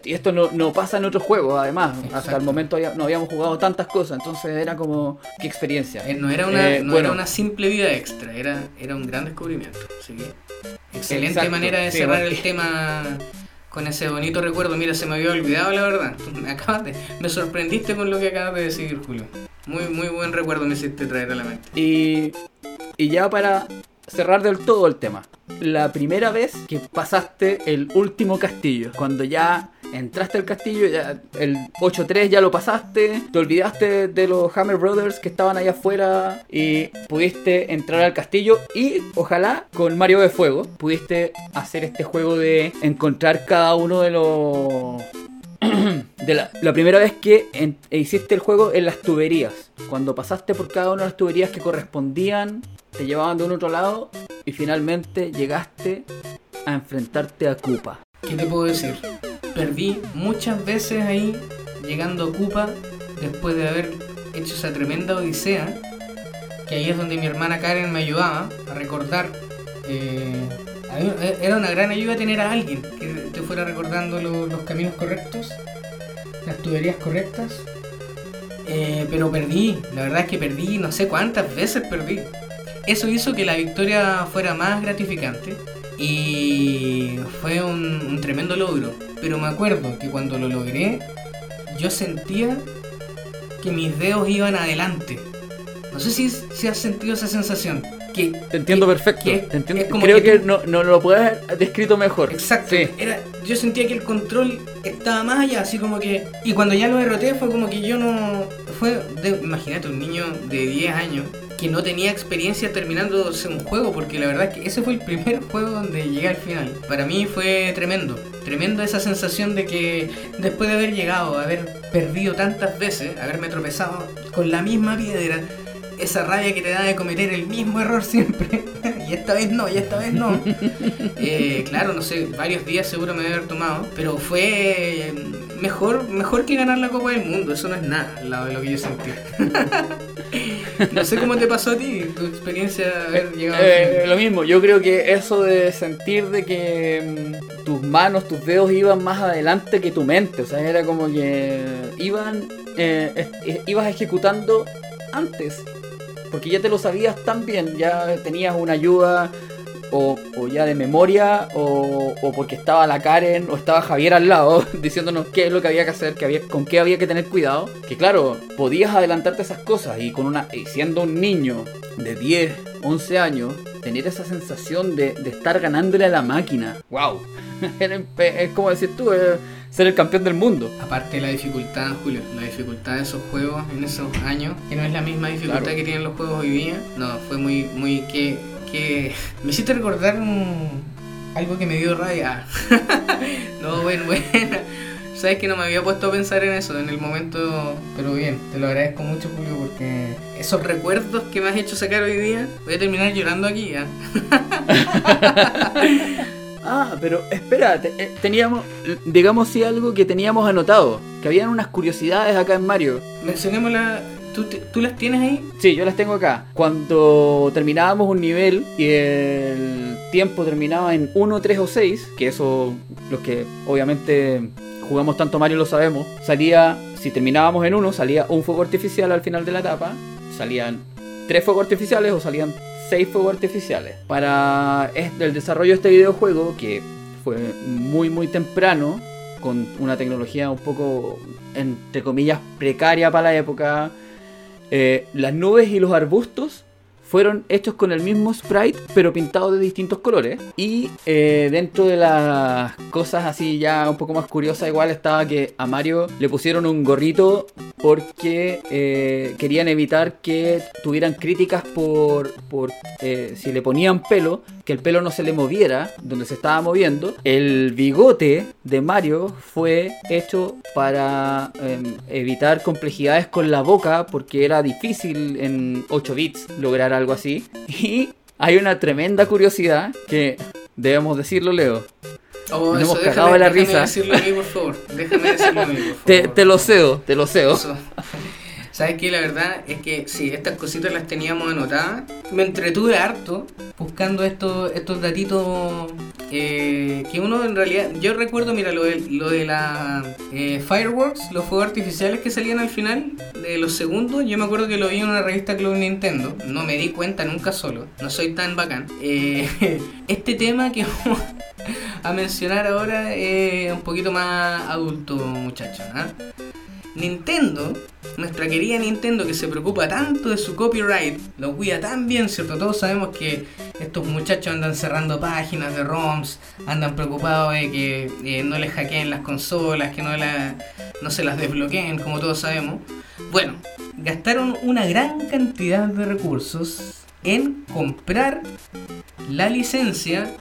Y esto no, no pasa en otros juegos, además. Hasta el momento no habíamos jugado tantas cosas, entonces era como, qué experiencia. Eh, No era una, Eh, no bueno. era una simple vida extra, era, era un gran descubrimiento. Así que, excelente Exacto, manera de sí, cerrar bueno. el tema con ese bonito recuerdo. Mira, se me había olvidado la verdad. Me, acabas de- me sorprendiste con lo que acabas de decir, Julio. Muy, muy buen recuerdo me hiciste traer a la mente. Y, y ya para cerrar del todo el tema. La primera vez que pasaste el último castillo, cuando ya entraste al castillo, ya el 8-3 ya lo pasaste, te olvidaste de los Hammer Brothers que estaban allá afuera y pudiste entrar al castillo y ojalá con Mario de Fuego pudiste hacer este juego de encontrar cada uno de los de la, la primera vez que en- hiciste el juego en las tuberías. Cuando pasaste por cada una de las tuberías que correspondían, te llevaban de un otro lado y finalmente llegaste a enfrentarte a Koopa. ¿Qué te puedo decir? Perdí muchas veces ahí, llegando a Cupa, después de haber hecho esa tremenda odisea, que ahí es donde mi hermana Karen me ayudaba a recordar. eh, eh, era una gran ayuda tener a alguien que te fuera recordando lo- los caminos correctos, las tuberías correctas. Eh, pero perdí, la verdad es que perdí, no sé cuántas veces perdí. Eso hizo que la victoria fuera más gratificante y fue un, un tremendo logro. Pero me acuerdo que cuando lo logré, yo sentía que mis dedos iban adelante. No sé si, si has sentido esa sensación. Que, Te entiendo que- perfecto. que- te entiendo. es como Creo que, no, no lo puedes haber descrito mejor. Exacto. Sí. Era, yo sentía que el control estaba más allá, así como que. Y cuando ya lo derroté fue como que yo no. Fue. De, imagínate, un niño de 10 años que no tenía experiencia terminándose un juego, porque la verdad es que ese fue el primer juego donde llegué al final. Para mí fue tremendo. Tremendo esa sensación de que después de haber llegado, haber perdido tantas veces, haberme tropezado con la misma piedra, esa rabia que te da de cometer el mismo error siempre. y esta vez no, y esta vez no. Eh, claro, no sé, varios días seguro me debe haber tomado, pero fue eh, mejor, mejor que ganar la Copa del Mundo, eso no es nada al lado de lo que yo sentí. no sé cómo te pasó a ti, tu experiencia de haber llegado Eh, final. lo mismo, yo creo que eso de sentir de que mm, tus manos, tus dedos iban más adelante que tu mente, o sea, era como que iban, eh, eh, ibas ejecutando antes, porque ya te lo sabías tan bien, ya tenías una ayuda o, o ya de memoria o, o porque estaba la Karen o estaba Javier al lado diciéndonos qué es lo que había que hacer, que había, con qué había que tener cuidado, que claro, podías adelantarte esas cosas y con una y siendo un niño de 10, 11 años, tener esa sensación de, de estar ganándole a la máquina. ¡Wow! es como decir tú, eh, ser el campeón del mundo. Aparte de la dificultad, Julio, la dificultad de esos juegos en esos años, que no es la misma dificultad Claro. que tienen los juegos hoy día, no, fue muy, muy, que, que, me hiciste recordar un- algo que me dio rabia. no, bueno, bueno, sabes que no me había puesto a pensar en eso en el momento, pero bien, te lo agradezco mucho, Julio, porque esos recuerdos que me has hecho sacar hoy día, voy a terminar llorando aquí, ¿ah? Ah, pero espera, te- eh, teníamos, eh, digamos sí algo que teníamos anotado, que habían unas curiosidades acá en Mario. Mencionémosla, ¿tú, ¿tú las tienes ahí? Sí, yo las tengo acá. Cuando terminábamos un nivel y el tiempo terminaba en 1, 3 o 6, que eso los que obviamente jugamos tanto Mario lo sabemos, salía, si terminábamos en 1, salía un fuego artificial al final de la etapa, salían 3 fuegos artificiales o salían 6 fuegos artificiales. Para el desarrollo de este videojuego, que fue muy muy temprano, con una tecnología un poco, entre comillas, precaria para la época, eh, las nubes y los arbustos fueron hechos con el mismo sprite, pero pintados de distintos colores. Y eh, dentro de las cosas así ya un poco más curiosas, igual estaba que a Mario le pusieron un gorrito porque eh, querían evitar que tuvieran críticas por, por eh, si le ponían pelo, que el pelo no se le moviera donde se estaba moviendo. El bigote de Mario fue hecho para em, evitar complejidades con la boca porque era difícil en 8 bits lograr algo así. Y hay una tremenda curiosidad que debemos decirlo, Leo. Oh, Nos eso, hemos déjame- cagado de la déjame risa. decirlo a mí, por favor. Déjame decirlo a mí, por favor. Te, te lo cedo, te lo cedo. Eso. ¿Sabes qué? La verdad es que sí, estas cositas las teníamos anotadas. Me entretuve harto buscando estos, estos datitos eh, que uno en realidad... Yo recuerdo, mira, lo de, lo de la eh, Fireworks, los fuegos artificiales que salían al final de los segundos. Yo me acuerdo que lo vi en una revista Club Nintendo. No me di cuenta nunca solo. No soy tan bacán. Eh, este tema que vamos a mencionar ahora es un poquito más adulto, muchachos. ¿ah? Nintendo, nuestra querida Nintendo que se preocupa tanto de su copyright, lo cuida tan bien, ¿cierto? Todos sabemos que estos muchachos andan cerrando páginas de ROMs, andan preocupados de que eh, no les hackeen las consolas, que no, no se las desbloqueen, como todos sabemos. Bueno, gastaron una gran cantidad de recursos en comprar la licencia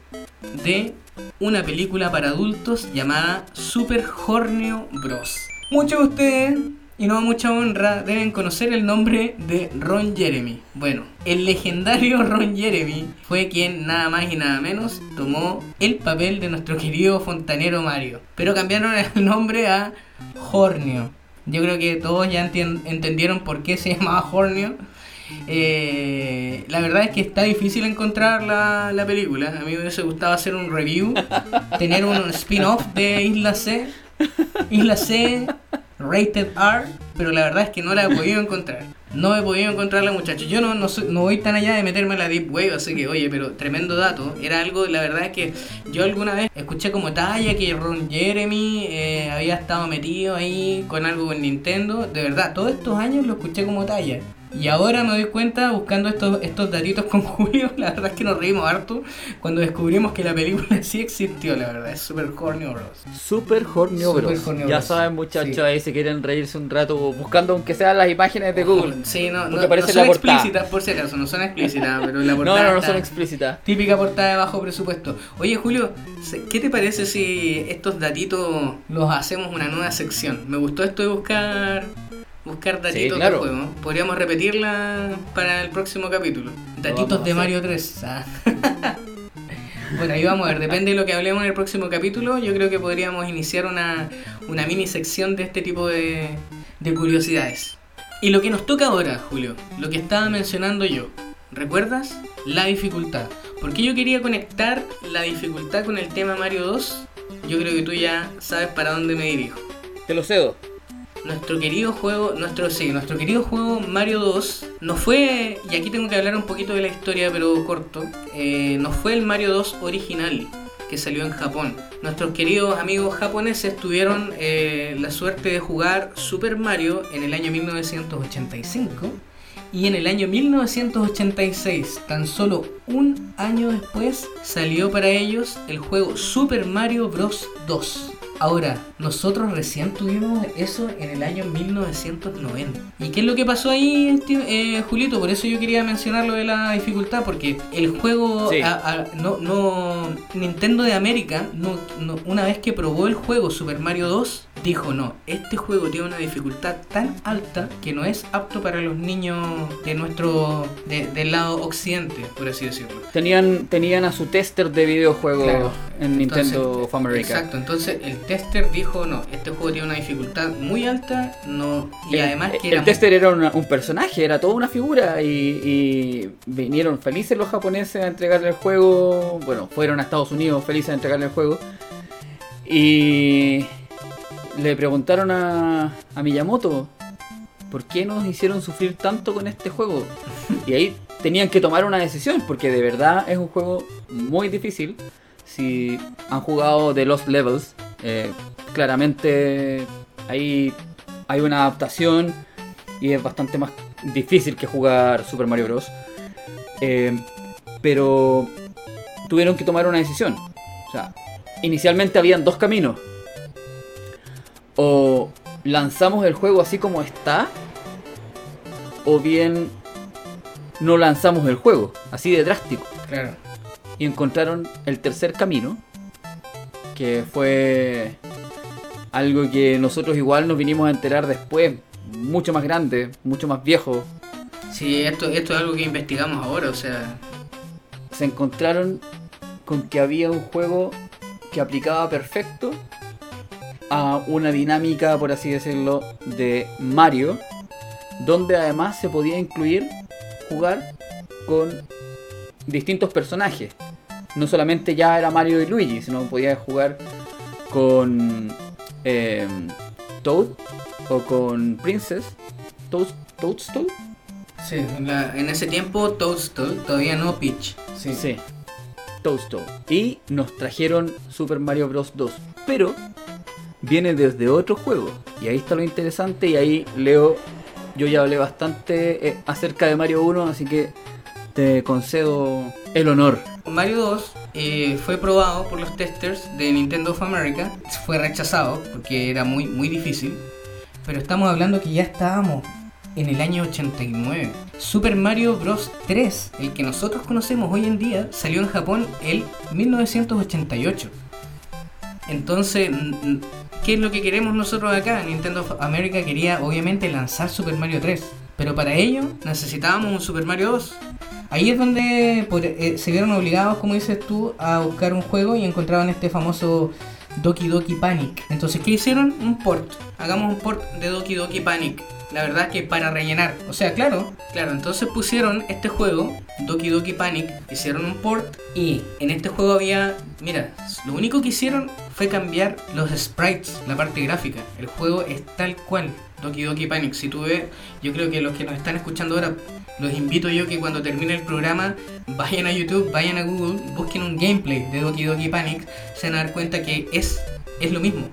de una película para adultos llamada Super Hornio Bros. Muchos de ustedes, y no mucha honra, deben conocer el nombre de Ron Jeremy. Bueno, el legendario Ron Jeremy fue quien nada más y nada menos tomó el papel de nuestro querido fontanero Mario. Pero cambiaron el nombre a Hornio. Yo creo que todos ya entendieron por qué se llamaba Hornio. Eh, la verdad es que está difícil encontrar la, la película. A mí me hubiese gustado hacer un review, tener un spin-off de Isla C, Isla C, Rated R, pero la verdad es que no la he podido encontrar. No he podido encontrarla, muchachos. Yo no, no, soy- no voy tan allá de meterme en la Deep Wave, así que, oye, pero tremendo dato. Era algo, la verdad es que yo alguna vez escuché como talla que Ron Jeremy eh, había estado metido ahí con algo con Nintendo. De verdad, todos estos años lo escuché como talla. Y ahora me doy cuenta, buscando estos, estos datitos con Julio, la verdad es que nos reímos harto cuando descubrimos que la película sí existió, la verdad, es Super Horny Bros. Super Horny Bros. Ya saben, muchachos, Sí. ahí si quieren reírse un rato buscando aunque sean las imágenes de Google. Sí, no, no, no son explícitas, por si acaso, no son explícitas, pero la portada no, no son explícitas. Típica portada de bajo presupuesto. Oye, Julio, ¿qué te parece si estos datitos los hacemos una nueva sección? Me gustó esto de buscar buscar datitos claro. del juego. Podríamos repetirla para el próximo capítulo. Datitos de. Mario 3. Ah. bueno, ahí vamos a ver. Depende de lo que hablemos en el próximo capítulo. Yo creo que podríamos iniciar una, una mini sección de este tipo de, de curiosidades. Y lo que nos toca ahora, Julio, lo que estaba mencionando yo. ¿Recuerdas? La dificultad. ¿Por qué yo quería conectar la dificultad con el tema Mario 2? Yo creo que tú ya sabes para dónde me dirijo. Te lo cedo. Nuestro querido juego, nuestro sí, nuestro querido juego Mario 2 no fue, y aquí tengo que hablar un poquito de la historia, pero corto, eh, no fue el Mario 2 original que salió en Japón. Nuestros queridos amigos japoneses tuvieron eh, la suerte de jugar Super Mario en el año 1985 y en el año 1986, tan solo un año después, salió para ellos el juego Super Mario Bros. 2. Ahora, nosotros recién tuvimos eso en el año 1990. ¿Y qué es lo que pasó ahí, eh, Julito? Por eso yo quería mencionar lo de la dificultad, porque el juego, Sí. a- a- no, no, Nintendo de América, no, no- una vez que probó el juego Super Mario 2, dijo no, este juego tiene una dificultad tan alta que no es apto para los niños de nuestro, de- del lado occidente, por así decirlo. Tenían, tenían a su tester de videojuegos Claro. en Nintendo of America. Exacto, entonces el tester dijo no, este juego tiene una dificultad muy alta, no y El- además que el, era muy- tester era una- un personaje, era toda una figura y, y vinieron felices los japoneses a entregarle el juego. Bueno, fueron a Estados Unidos felices a entregarle el juego. Y le preguntaron a, a Miyamoto, ¿por qué nos hicieron sufrir tanto con este juego? Y ahí tenían que tomar una decisión, porque de verdad es un juego muy difícil. Si han jugado The Lost Levels, eh, claramente ahí hay una adaptación y es bastante más difícil que jugar Super Mario Bros. Eh, pero tuvieron que tomar una decisión. O sea, inicialmente habían dos caminos. O lanzamos el juego así como está, o bien no lanzamos el juego, así de drástico. Claro. Y encontraron el tercer camino, que fue algo que nosotros igual nos vinimos a enterar después, mucho más grande, mucho más viejo. Sí, esto, esto es algo que investigamos ahora, o sea, Se encontraron con que había un juego que aplicaba perfecto a una dinámica, por así decirlo, de Mario, donde además se podía incluir jugar con distintos personajes. No solamente ya era Mario y Luigi, sino podía jugar con eh, Toad o con Princess. Toad, Toadstool. sí, en, la- en ese tiempo Toadstool, todavía no Peach. Sí. Sí. Toadstool. Y nos trajeron Super Mario Bros. 2. Pero viene desde otro juego. Y ahí está lo interesante. Y ahí Leo, yo ya hablé bastante eh, acerca de Mario 1. Así que te concedo el honor. Mario 2 eh, fue probado por los testers de Nintendo of America, fue rechazado porque era muy, muy difícil, pero estamos hablando que ya estábamos en el año 89. Super Mario Bros. 3, el que nosotros conocemos hoy en día, salió en Japón el 1988. Entonces, ¿qué es lo que queremos nosotros acá? Nintendo of America quería obviamente lanzar Super Mario 3, pero para ello necesitábamos un Super Mario 2. Ahí es donde eh, se vieron obligados, como dices tú, a buscar un juego y encontraban este famoso Doki Doki Panic. Entonces, ¿qué hicieron? Un port. Hagamos un port de Doki Doki Panic. La verdad que para rellenar. O sea, claro, claro. Entonces pusieron este juego, Doki Doki Panic, hicieron un port y en este juego había, mira, lo único que hicieron fue cambiar los sprites, la parte gráfica. El juego es tal cual, Doki Doki Panic. Si tú ves, yo creo que los que nos están escuchando ahora, los invito yo que cuando termine el programa vayan a YouTube, vayan a Google, busquen un gameplay de Doki Doki Panic, se van a dar cuenta que es, es lo mismo.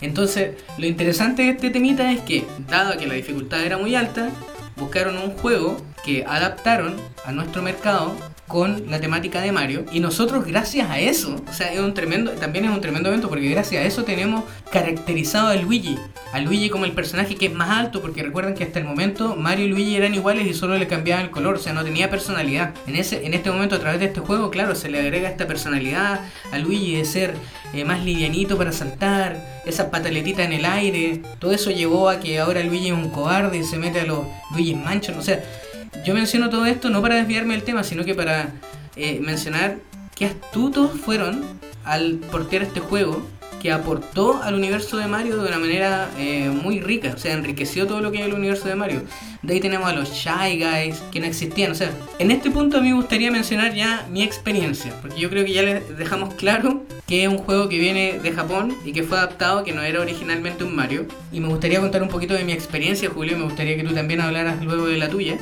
Entonces, lo interesante de este temita es que, dado que la dificultad era muy alta, buscaron un juego que adaptaron a nuestro mercado con la temática de Mario y nosotros gracias a eso, o sea, es un tremendo, también es un tremendo evento porque gracias a eso tenemos caracterizado a Luigi, a Luigi como el personaje que es más alto porque recuerden que hasta el momento Mario y Luigi eran iguales y solo le cambiaban el color, o sea, no tenía personalidad. En ese en este momento a través de este juego, claro, se le agrega esta personalidad a Luigi de ser eh, más livianito para saltar, esa pataletita en el aire, todo eso llevó a que ahora Luigi es un cobarde y se mete a los Luigi Mansion, o sea, yo menciono todo esto no para desviarme del tema, sino que para eh, mencionar qué astutos fueron al portear este juego que aportó al universo de Mario de una manera eh, muy rica, o sea, enriqueció todo lo que es el universo de Mario. De ahí tenemos a los Shy Guys, que no existían, o sea, en este punto a mí me gustaría mencionar ya mi experiencia, porque yo creo que ya les dejamos claro que es un juego que viene de Japón y que fue adaptado, que no era originalmente un Mario. Y me gustaría contar un poquito de mi experiencia, Julio, y me gustaría que tú también hablaras luego de la tuya.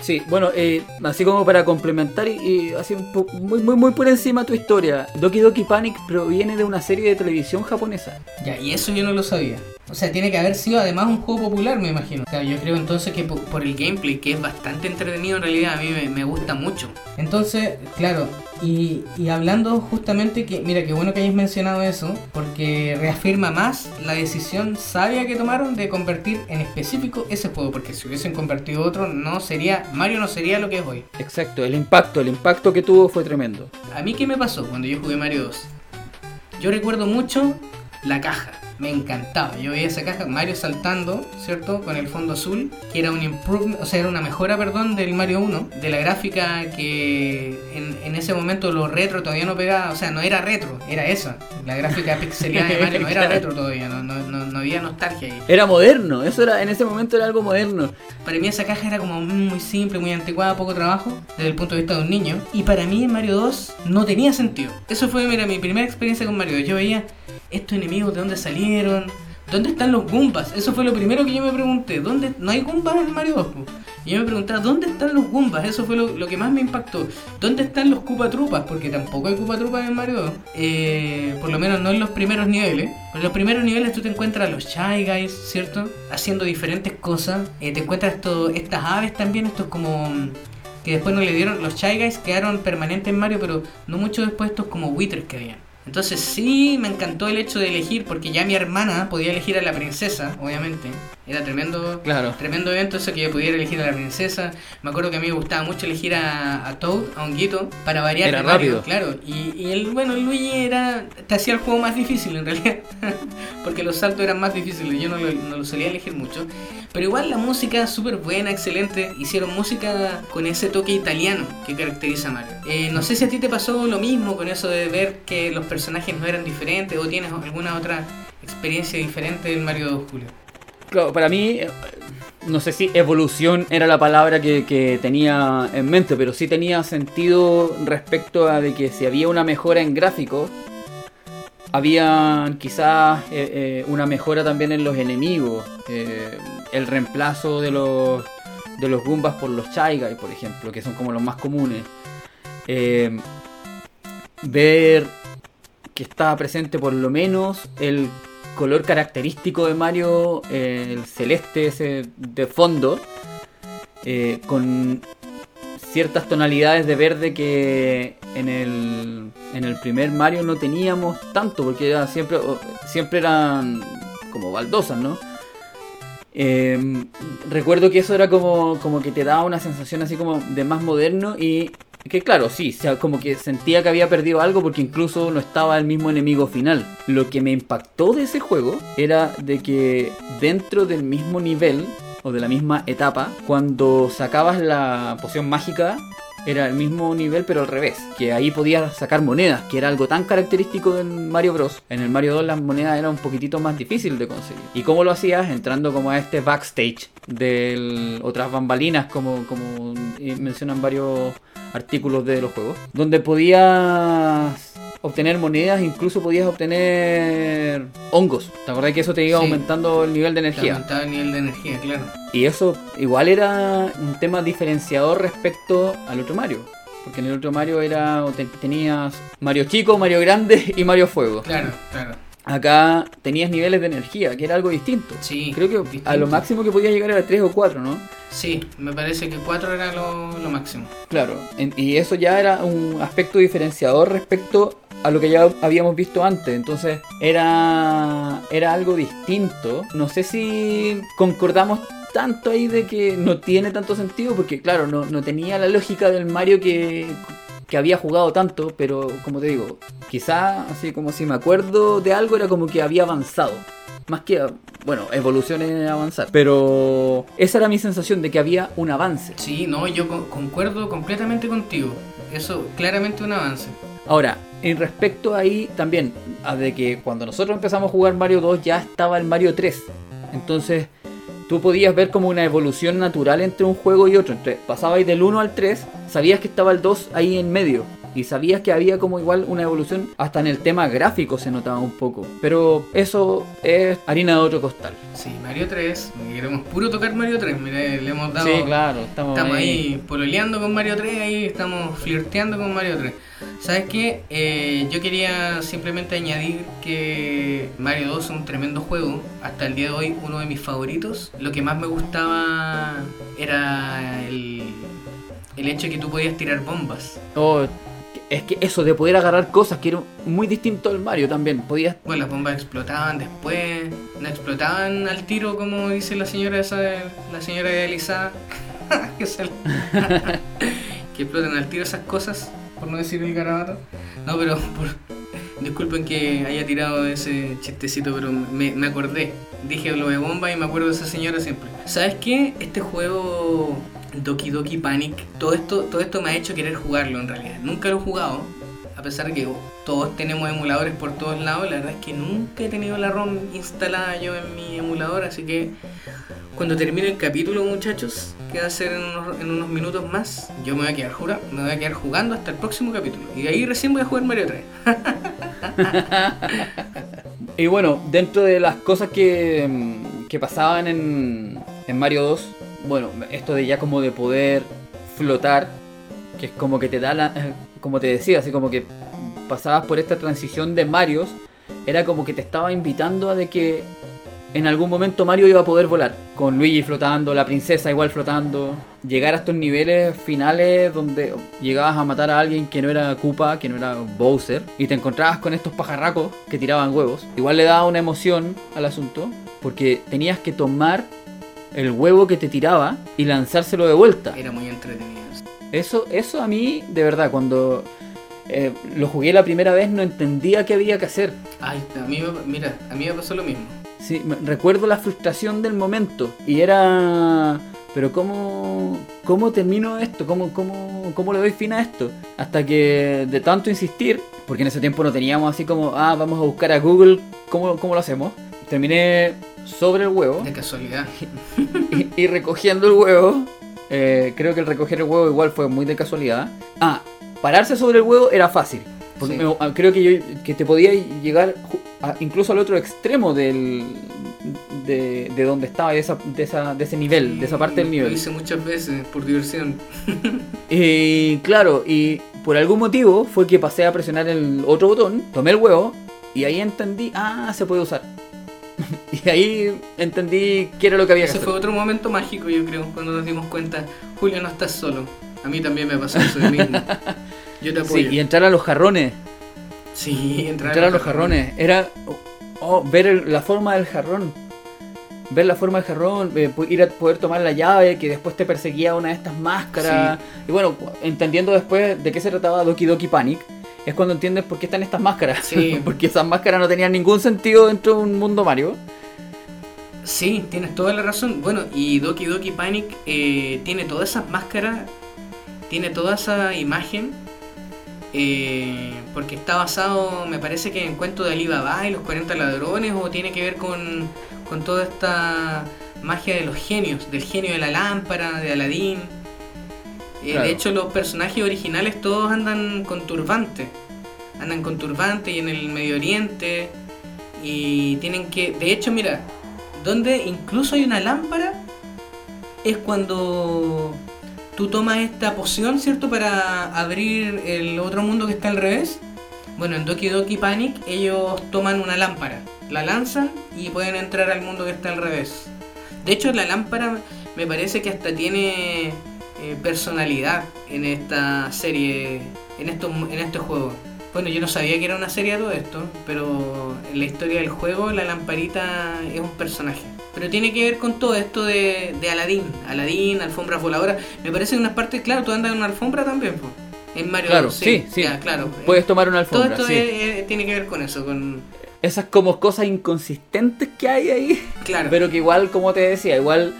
Sí, bueno, eh, así como para complementar y, así un muy, muy, muy por encima tu historia, Doki Doki Panic proviene de una serie de televisión japonesa. Ya, y eso yo no lo sabía. O sea, tiene que haber sido además un juego popular, me imagino. O sea, yo creo entonces que po- por el gameplay, que es bastante entretenido en realidad, a mí me gusta mucho. Entonces, claro, y, y hablando justamente que, mira, qué bueno que hayas mencionado eso, porque reafirma más la decisión sabia que tomaron de convertir en específico ese juego, porque si hubiesen convertido otro, no sería, Mario no sería lo que es hoy. Exacto, el impacto, el impacto que tuvo fue tremendo. A mí, ¿qué me pasó cuando yo jugué Mario 2? Yo recuerdo mucho la caja. Me encantaba. Yo veía esa caja, Mario saltando, ¿cierto? Con el fondo azul, que era un improvement, o sea, era una mejora, perdón, del Mario 1. De la gráfica que en, en ese momento lo retro todavía no pegaba, o sea, no era retro, era esa. La gráfica pixelada de Mario no era retro todavía, no, no, no, no había nostalgia ahí. Era moderno, eso era, en ese momento era algo moderno. Para mí esa caja era como muy simple, muy anticuada, poco trabajo, desde el punto de vista de un niño. Y para mí en Mario 2 no tenía sentido. Eso fue, mira, mi primera experiencia con Mario 2. Yo veía estos enemigos, ¿de dónde salieron? ¿Dónde están los Goombas? Eso fue lo primero que yo me pregunté. ¿Dónde no hay Goombas en Mario 2? po? Y yo me preguntaba, ¿dónde están los Goombas? Eso fue lo, que más me impactó. ¿Dónde están los Koopa Trupas? Porque tampoco hay Koopa Trupas en Mario 2. Eh, por lo menos no en los primeros niveles. En los primeros niveles tú te encuentras a los Shy Guys, ¿cierto? Haciendo diferentes cosas. Eh, te encuentras esto, estas aves también, estos como... Que después no le dieron... Los Shy Guys quedaron permanentes en Mario, pero no mucho después estos como Withers que habían. Entonces sí me encantó el hecho de elegir, porque ya mi hermana podía elegir a la princesa, obviamente. Era tremendo, Claro. tremendo evento eso que yo pudiera elegir a la princesa. Me acuerdo que a mí me gustaba mucho elegir a, a Toad, a Honguito, para variar. Era de Mario, rápido. Claro, y, y el, bueno, Luigi era, te hacía el juego más difícil en realidad, porque los saltos eran más difíciles, yo no lo, no lo solía elegir mucho. Pero igual la música súper buena, excelente. Hicieron música con ese toque italiano que caracteriza a Mario. Eh, no sé si a ti te pasó lo mismo con eso de ver que los personajes no eran diferentes o tienes alguna otra experiencia diferente del Mario 2, Julio. Claro, para mí, eh, no sé si evolución era la palabra que, tenía en mente, pero sí tenía sentido respecto a de que si había una mejora en gráficos, había quizás eh, eh, una mejora también en los enemigos, el reemplazo de los de los Goombas por los Guys, por ejemplo, que son como los más comunes. Ver que estaba presente por lo menos el color característico de Mario, eh, el celeste ese de fondo, eh, con ciertas tonalidades de verde que en el, en el primer Mario no teníamos tanto, porque era siempre, siempre eran como baldosas, ¿no? Eh, recuerdo que eso era como, como que te daba una sensación así como de más moderno y que claro, sí, o sea, como que sentía que había perdido algo porque incluso no estaba el mismo enemigo final. Lo que me impactó de ese juego era de que dentro del mismo nivel o de la misma etapa, cuando sacabas la poción mágica, era el mismo nivel pero al revés, que ahí podías sacar monedas, que era algo tan característico en Mario Bros. En el Mario 2 las monedas eran un poquitito más difícil de conseguir. ¿Y cómo lo hacías? Entrando como a este backstage de otras bambalinas, como, como eh, mencionan varios artículos de los juegos, donde podías obtener monedas, incluso podías obtener hongos. ¿Te acordás que eso te iba Sí. aumentando el nivel de energía? aumentaba el nivel de energía, claro. Y eso igual era un tema diferenciador respecto al otro Mario. Porque en el otro Mario era te- tenías Mario chico, Mario grande y Mario fuego. Claro, claro. acá tenías niveles de energía, que era algo distinto. Sí, Creo que a lo máximo que podías llegar era 3 o 4, ¿no? Sí, me parece que 4 era lo, lo máximo. Claro, en- y eso ya era un aspecto diferenciador respecto a lo que ya habíamos visto antes. Entonces era, era algo distinto. No sé si concordamos tanto ahí de que no tiene tanto sentido, porque claro, no, no tenía la lógica del Mario que, que había jugado tanto, pero como te digo, quizá así como si me acuerdo de algo era como que había avanzado. Más que, bueno, evolución es avanzar. Pero esa era mi sensación de que había un avance. Sí, no, yo con- concuerdo completamente contigo. Eso claramente un avance. Ahora, en respecto ahí también, a de que cuando nosotros empezamos a jugar Mario 2 ya estaba el Mario 3. Entonces, tú podías ver como una evolución natural entre un juego y otro. Entre, pasabais del 1 al 3, sabías que estaba el 2 ahí en medio. Y sabías que había como igual una evolución, hasta en el tema gráfico se notaba un poco. Pero eso es harina de otro costal. Sí, Mario 3. Queremos puro tocar Mario 3. Mira, le hemos dado. claro, estamos, Estamos ahí pololeando con Mario 3, ahí estamos flirteando con Mario 3. ¿Sabes qué? Eh, yo quería simplemente añadir que Mario 2 es un tremendo juego. Hasta el día de hoy, uno de mis favoritos. Lo que más me gustaba era el, el hecho de que tú podías tirar bombas. Oh, es que eso de poder agarrar cosas que era muy distinto al Mario también. Podías Bueno, las bombas explotaban después, no explotaban al tiro como dice la señora esa, la señora de Elisa, que explotan al tiro esas cosas, por no decir el garabato. No, pero por- disculpen que haya tirado ese chistecito, pero me, me acordé. Dije lo de bomba y me acuerdo de esa señora siempre. ¿Sabes qué? Este juego Doki Doki Panic, todo esto, todo esto me ha hecho querer jugarlo en realidad. Nunca lo he jugado, a pesar de que todos tenemos emuladores por todos lados, la verdad es que nunca he tenido la ROM instalada yo en mi emulador, así que cuando termine el capítulo, muchachos, que va a ser en unos, minutos más, yo me voy a quedar jura, me voy a quedar jugando hasta el próximo capítulo. Y ahí recién voy a jugar Mario 3. Y bueno, dentro de las cosas que, que pasaban en, en Mario 2, bueno, esto de ya como de poder flotar, que es como que te da la, como te decía, así como que pasabas por esta transición de Marios, era como que te estaba invitando a de que en algún momento Mario iba a poder volar, con Luigi flotando, la princesa igual flotando, llegar a estos niveles finales donde llegabas a matar a alguien que no era Koopa, que no era Bowser, y te encontrabas con estos pajarracos que tiraban huevos. Igual le daba una emoción al asunto, porque tenías que tomar el huevo que te tiraba y lanzárselo de vuelta. Era muy entretenido. Eso, eso a mí, de verdad, cuando eh, lo jugué la primera vez no entendía qué había que hacer. Ay, a mí me, mira, a mí me pasó lo mismo. Sí, recuerdo la frustración del momento y era... Pero ¿cómo, cómo termino esto? ¿Cómo, cómo, ¿Cómo le doy fin a esto? Hasta que de tanto insistir, porque en ese tiempo no teníamos así como, ah, vamos a buscar a Google, ¿cómo, cómo lo hacemos? Terminé sobre el huevo De casualidad. y, y recogiendo el huevo. eh, creo que el recoger el huevo igual fue muy de casualidad. Ah, pararse sobre el huevo era fácil. Porque Sí. me- ah, creo que, yo, que te podía llegar a- incluso al otro extremo del, de, de donde estaba, de, esa, de, esa, de ese nivel, de esa parte del Lo nivel. hice muchas veces por diversión. Y claro, y por algún motivo fue que pasé a presionar el otro botón, tomé el huevo y ahí entendí, ah, se puede usar. y ahí entendí qué era lo que había que Ese hacer. fue otro momento mágico, yo creo, cuando nos dimos cuenta, Julio, no estás solo. A mí también me pasó eso de mismo. Yo te Sí, y entrar a los jarrones. Sí, entrar, Entrar a los jarrones. Era oh, ver el- la forma del jarrón. Ver la forma del jarrón, eh, ir a poder tomar la llave que después te perseguía una de estas máscaras. Y bueno, entendiendo después de qué se trataba Doki Doki Panic, es cuando entiendes por qué están estas máscaras. Sí. Porque esas máscaras no tenían ningún sentido dentro de un mundo Mario. Sí, tienes toda la razón. Bueno, y Doki Doki Panic eh, tiene todas esas máscaras, tiene toda esa imagen, eh, porque está basado, me parece que en cuento de Alibaba y los 40 ladrones, o tiene que ver con, con toda esta magia de los genios, del genio de la lámpara, de Aladdin. Eh, Claro. De hecho, los personajes originales todos andan con turbante. Andan con turbante y en el Medio Oriente. Y tienen que. De hecho, mira, donde incluso hay una lámpara es cuando tú tomas esta poción, ¿cierto? Para abrir el otro mundo que está al revés. Bueno, en Doki Doki Panic ellos toman una lámpara, la lanzan y pueden entrar al mundo que está al revés. De hecho, la lámpara me parece que hasta tiene eh, personalidad en esta serie, en, esto, en este juego. Bueno, yo no sabía que era una serie todo esto, pero en la historia del juego la lamparita es un personaje. Pero tiene que ver con todo esto de, de Aladdin. Aladdin, alfombras voladoras. Me parece en unas partes, claro, tú andas en una alfombra también, pues. En Mario Claro, sí, sí. ya, claro. Puedes tomar una Todo alfombra, esto sí. es- es- tiene que ver con eso, con... Esas como cosas inconsistentes que hay ahí. Claro. Pero que igual, como te decía, igual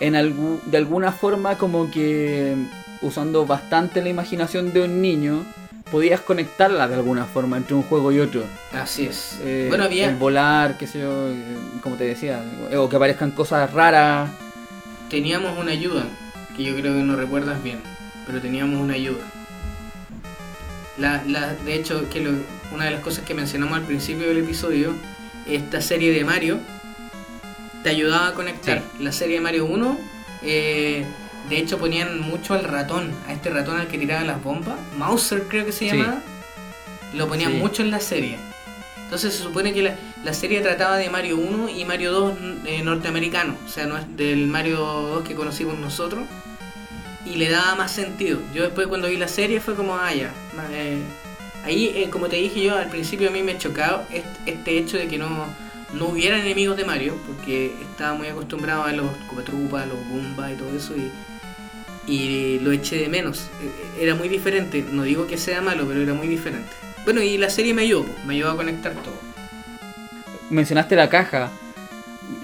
en de alguna forma como que usando bastante la imaginación de un niño, podías conectarla de alguna forma entre un juego y otro. Así es. Eh, bueno, había... El volar, qué sé yo, eh, como te decía, eh, o que aparezcan cosas raras. Teníamos una ayuda, que yo creo que no recuerdas bien, pero teníamos una ayuda. La, la, de hecho, que lo- una de las cosas que mencionamos al principio del episodio, esta serie de Mario te ayudaba a conectar. La serie de Mario 1, eh, de hecho ponían mucho al ratón, a este ratón al que tiraba las bombas, Mauser creo que se Sí. llamaba, lo ponían Sí. mucho en la serie. Entonces se supone que la, la serie trataba de Mario 1 y Mario 2 eh, norteamericano, o sea, no es del Mario 2 que conocimos nosotros, y le daba más sentido. Yo después cuando vi la serie fue como, ah, ya. eh, ahí, eh, como te dije yo, al principio a mí me chocaba este, este hecho de que no, no hubiera enemigos de Mario, porque estaba muy acostumbrado a los Copatrupas, los Goomba y todo eso, y, y lo eché de menos. Eh, Era muy diferente, no digo que sea malo, pero era muy diferente. Bueno, y la serie me ayudó, me ayudó a conectar todo. Mencionaste la caja.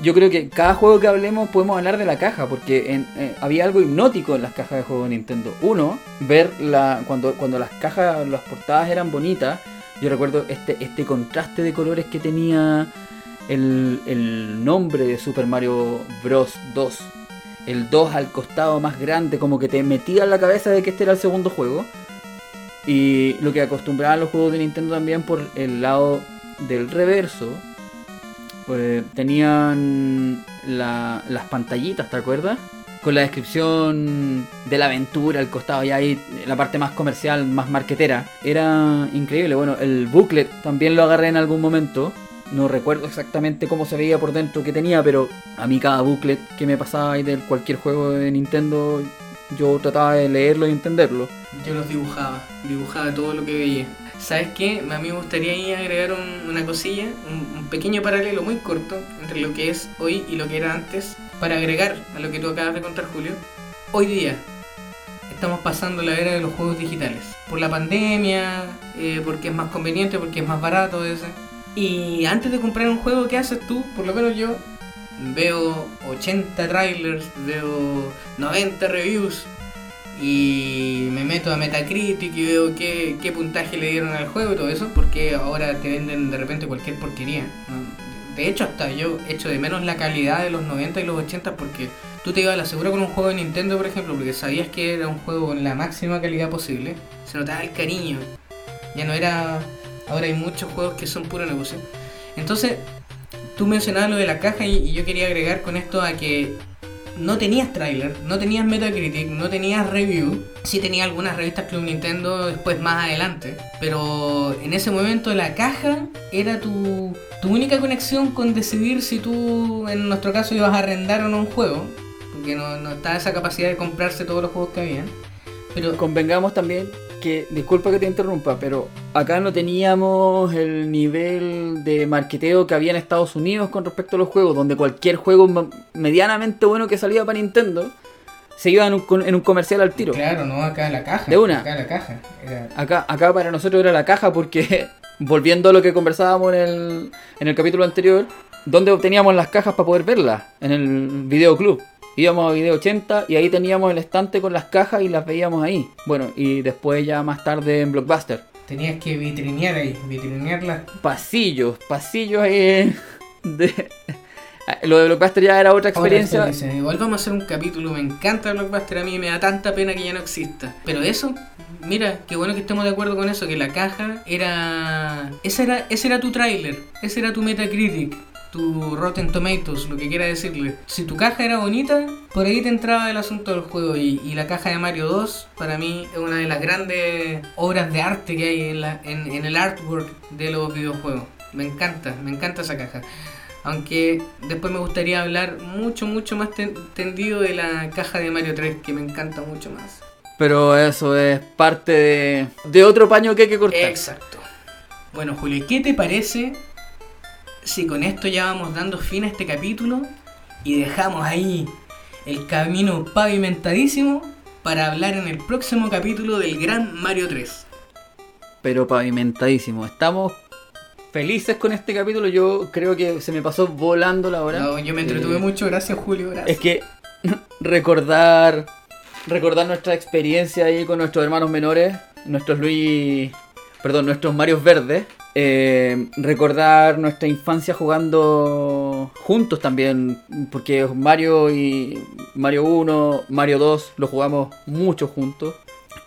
Yo creo que cada juego que hablemos podemos hablar de la caja, porque en- eh, había algo hipnótico en las cajas de juego de Nintendo. Uno, ver la cuando, cuando las cajas, las portadas eran bonitas. Yo recuerdo este, este contraste de colores que tenía el, nombre de Super Mario Bros. 2. El 2 al costado más grande, como que te metía en la cabeza de que este era el segundo juego. Y lo que acostumbraban los juegos de Nintendo también por el lado del reverso, pues, tenían la- las pantallitas, ¿te acuerdas? Con la descripción de la aventura al costado, y ahí la parte más comercial, más marquetera. Era increíble. Bueno, el booklet también lo agarré en algún momento. No recuerdo exactamente cómo se veía por dentro que tenía, pero a mí cada booklet que me pasaba ahí de cualquier juego de Nintendo, yo trataba de leerlo y entenderlo. Yo los dibujaba, dibujaba todo lo que veía. ¿Sabes qué? A mí me gustaría ahí agregar un- una cosilla, un, pequeño paralelo muy corto entre lo que es hoy y lo que era antes, para agregar a lo que tú acabas de contar, Julio. Hoy día estamos pasando la era de los juegos digitales. Por la pandemia, eh, porque es más conveniente, porque es más barato ese. Y antes de comprar un juego, ¿qué haces tú? Por lo menos yo veo 80 trailers, veo 90 reviews, y me meto a Metacritic y veo qué, puntaje le dieron al juego y todo eso, porque ahora te venden de repente cualquier porquería. De hecho, hasta yo echo de menos la calidad de los 90 y los 80 porque tú te ibas a la segura con un juego de Nintendo, por ejemplo, porque sabías que era un juego con la máxima calidad posible. Se notaba el cariño. Ya no era... Ahora hay muchos juegos que son puro negocio. Entonces, tú mencionabas lo de la caja y, yo quería agregar con esto a que no tenías trailer, no tenías Metacritic, no tenías review. Sí tenía algunas revistas Club Nintendo después más adelante. Pero en ese momento la caja era tu, tu única conexión con decidir si tú, en nuestro caso, ibas a arrendar o no un juego. Porque no, no estaba esa capacidad de comprarse todos los juegos que habían. Pero Convengamos también que, disculpa que te interrumpa, pero acá no teníamos el nivel de marketeo que había en Estados Unidos con respecto a los juegos, donde cualquier juego medianamente bueno que salía para Nintendo se iba en un, en un comercial al tiro. claro, no, acá la caja. De una. Acá la caja. Era- Acá, acá para nosotros era la caja porque, volviendo a lo que conversábamos en el, en el capítulo anterior, ¿dónde obteníamos las cajas para poder verlas? En el videoclub. Íbamos a Video 80 y ahí teníamos el estante con las cajas y las veíamos ahí. Bueno, y después ya más tarde en Blockbuster. Tenías que vitrinear ahí, vitrinear las Pasillos, pasillos ahí de... Lo de Blockbuster ya era otra experiencia. Otra experiencia. Igual vamos a hacer un capítulo, me encanta Blockbuster, a mí me da tanta pena que ya no exista. Pero eso, mira, qué bueno que estemos de acuerdo con eso, que la caja era... Ese era, ese era tu tráiler, ese era tu Metacritic, tu Rotten Tomatoes, lo que quiera decirle. Si tu caja era bonita, por ahí te entraba el asunto del juego. Y, y la caja de Mario 2, para mí, es una de las grandes obras de arte que hay en, la- en- en el artwork de los videojuegos. Me encanta, me encanta esa caja. Aunque después me gustaría hablar mucho, mucho más ten- tendido de la caja de Mario 3, que me encanta mucho más. Pero eso es parte de, de otro paño que hay que cortar. Exacto. Bueno, Julio, ¿qué te parece si con esto ya vamos dando fin a este capítulo y dejamos ahí el camino pavimentadísimo para hablar en el próximo capítulo del Gran Mario 3? Pero pavimentadísimo. Estamos felices con este capítulo. Yo creo que se me pasó volando la hora. No, yo me entretuve Eh, mucho, gracias Julio, gracias. Es que recordar recordar nuestra experiencia ahí con nuestros hermanos menores, nuestros Luis, perdón, nuestros Marios Verdes, eh, recordar nuestra infancia jugando juntos también, porque Mario y Mario 1, Mario 2 lo jugamos mucho juntos.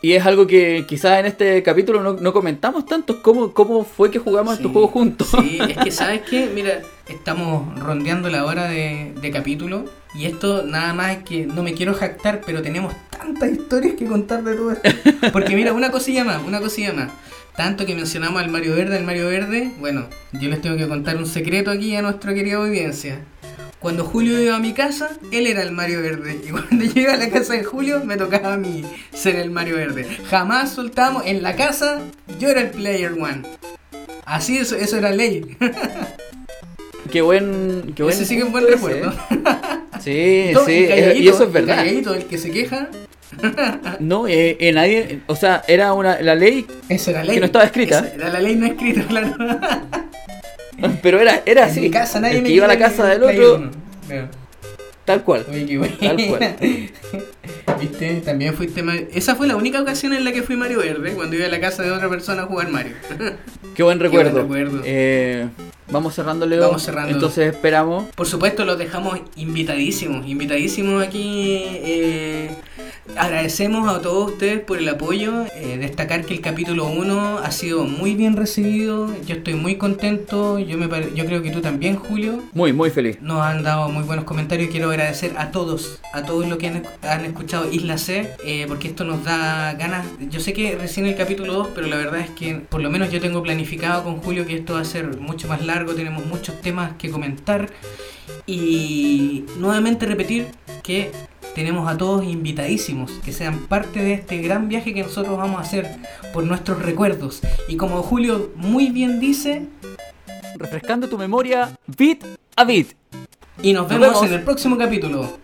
Y es algo que quizás en este capítulo no, no comentamos tanto, cómo, cómo fue que jugamos estos juegos juntos. Sí, es que sabes qué, mira, estamos rondeando la hora de, de capítulo y esto nada más es que no me quiero jactar, pero tenemos tantas historias que contar de todo esto. Porque mira, una cosilla más, una cosilla más. Tanto que mencionamos al Mario Verde, al Mario Verde, bueno, yo les tengo que contar un secreto aquí a nuestra querida audiencia. Cuando Julio iba a mi casa, él era el Mario Verde. Y cuando yo iba a la casa de Julio, me tocaba a mí ser el Mario Verde. Jamás soltábamos en la casa, yo era el Player One. Así eso, eso era ley. Qué buen, qué buen Ese sí que es un buen recuerdo. ¿eh? Sí, Todo- sí, y eso es verdad. el que se queja, No, eh, eh, nadie, o sea, era una la ley, eso era ley. Que no estaba escrita. Esa Era la ley no escrita, claro. pero era era En así. mi casa nadie el me que iba a la casa el del otro, tal cual. Tal cual. ¿Viste? También fuiste Mario. Esa fue la única ocasión en la que fui Mario Verde, cuando iba a la casa de otra persona a jugar Mario. Qué buen recuerdo. buen recuerdo. Eh, vamos cerrando, Leo. Vamos cerrando. Entonces esperamos. Por supuesto, los dejamos invitadísimos, invitadísimos aquí. eh, agradecemos a todos ustedes por el apoyo. eh, destacar que el capítulo 1 ha sido muy bien recibido. Yo estoy muy contento. Yo, me pare- yo creo que tú también, Julio. Muy, muy feliz. Nos han dado muy buenos comentarios quiero agradecer a todos, a todos los que han, han escuchado Isla C, eh, porque esto nos da ganas. Yo sé que recién el capítulo 2, pero la verdad es que por lo menos yo tengo planificado con Julio que esto va a ser mucho más largo, tenemos muchos temas que comentar y nuevamente repetir que tenemos a todos invitadísimos, que sean parte de este gran viaje que nosotros vamos a hacer por nuestros recuerdos. Y como Julio muy bien dice, Refrescando tu memoria, bit a bit. y nos Nos vemos vemos. en el próximo capítulo.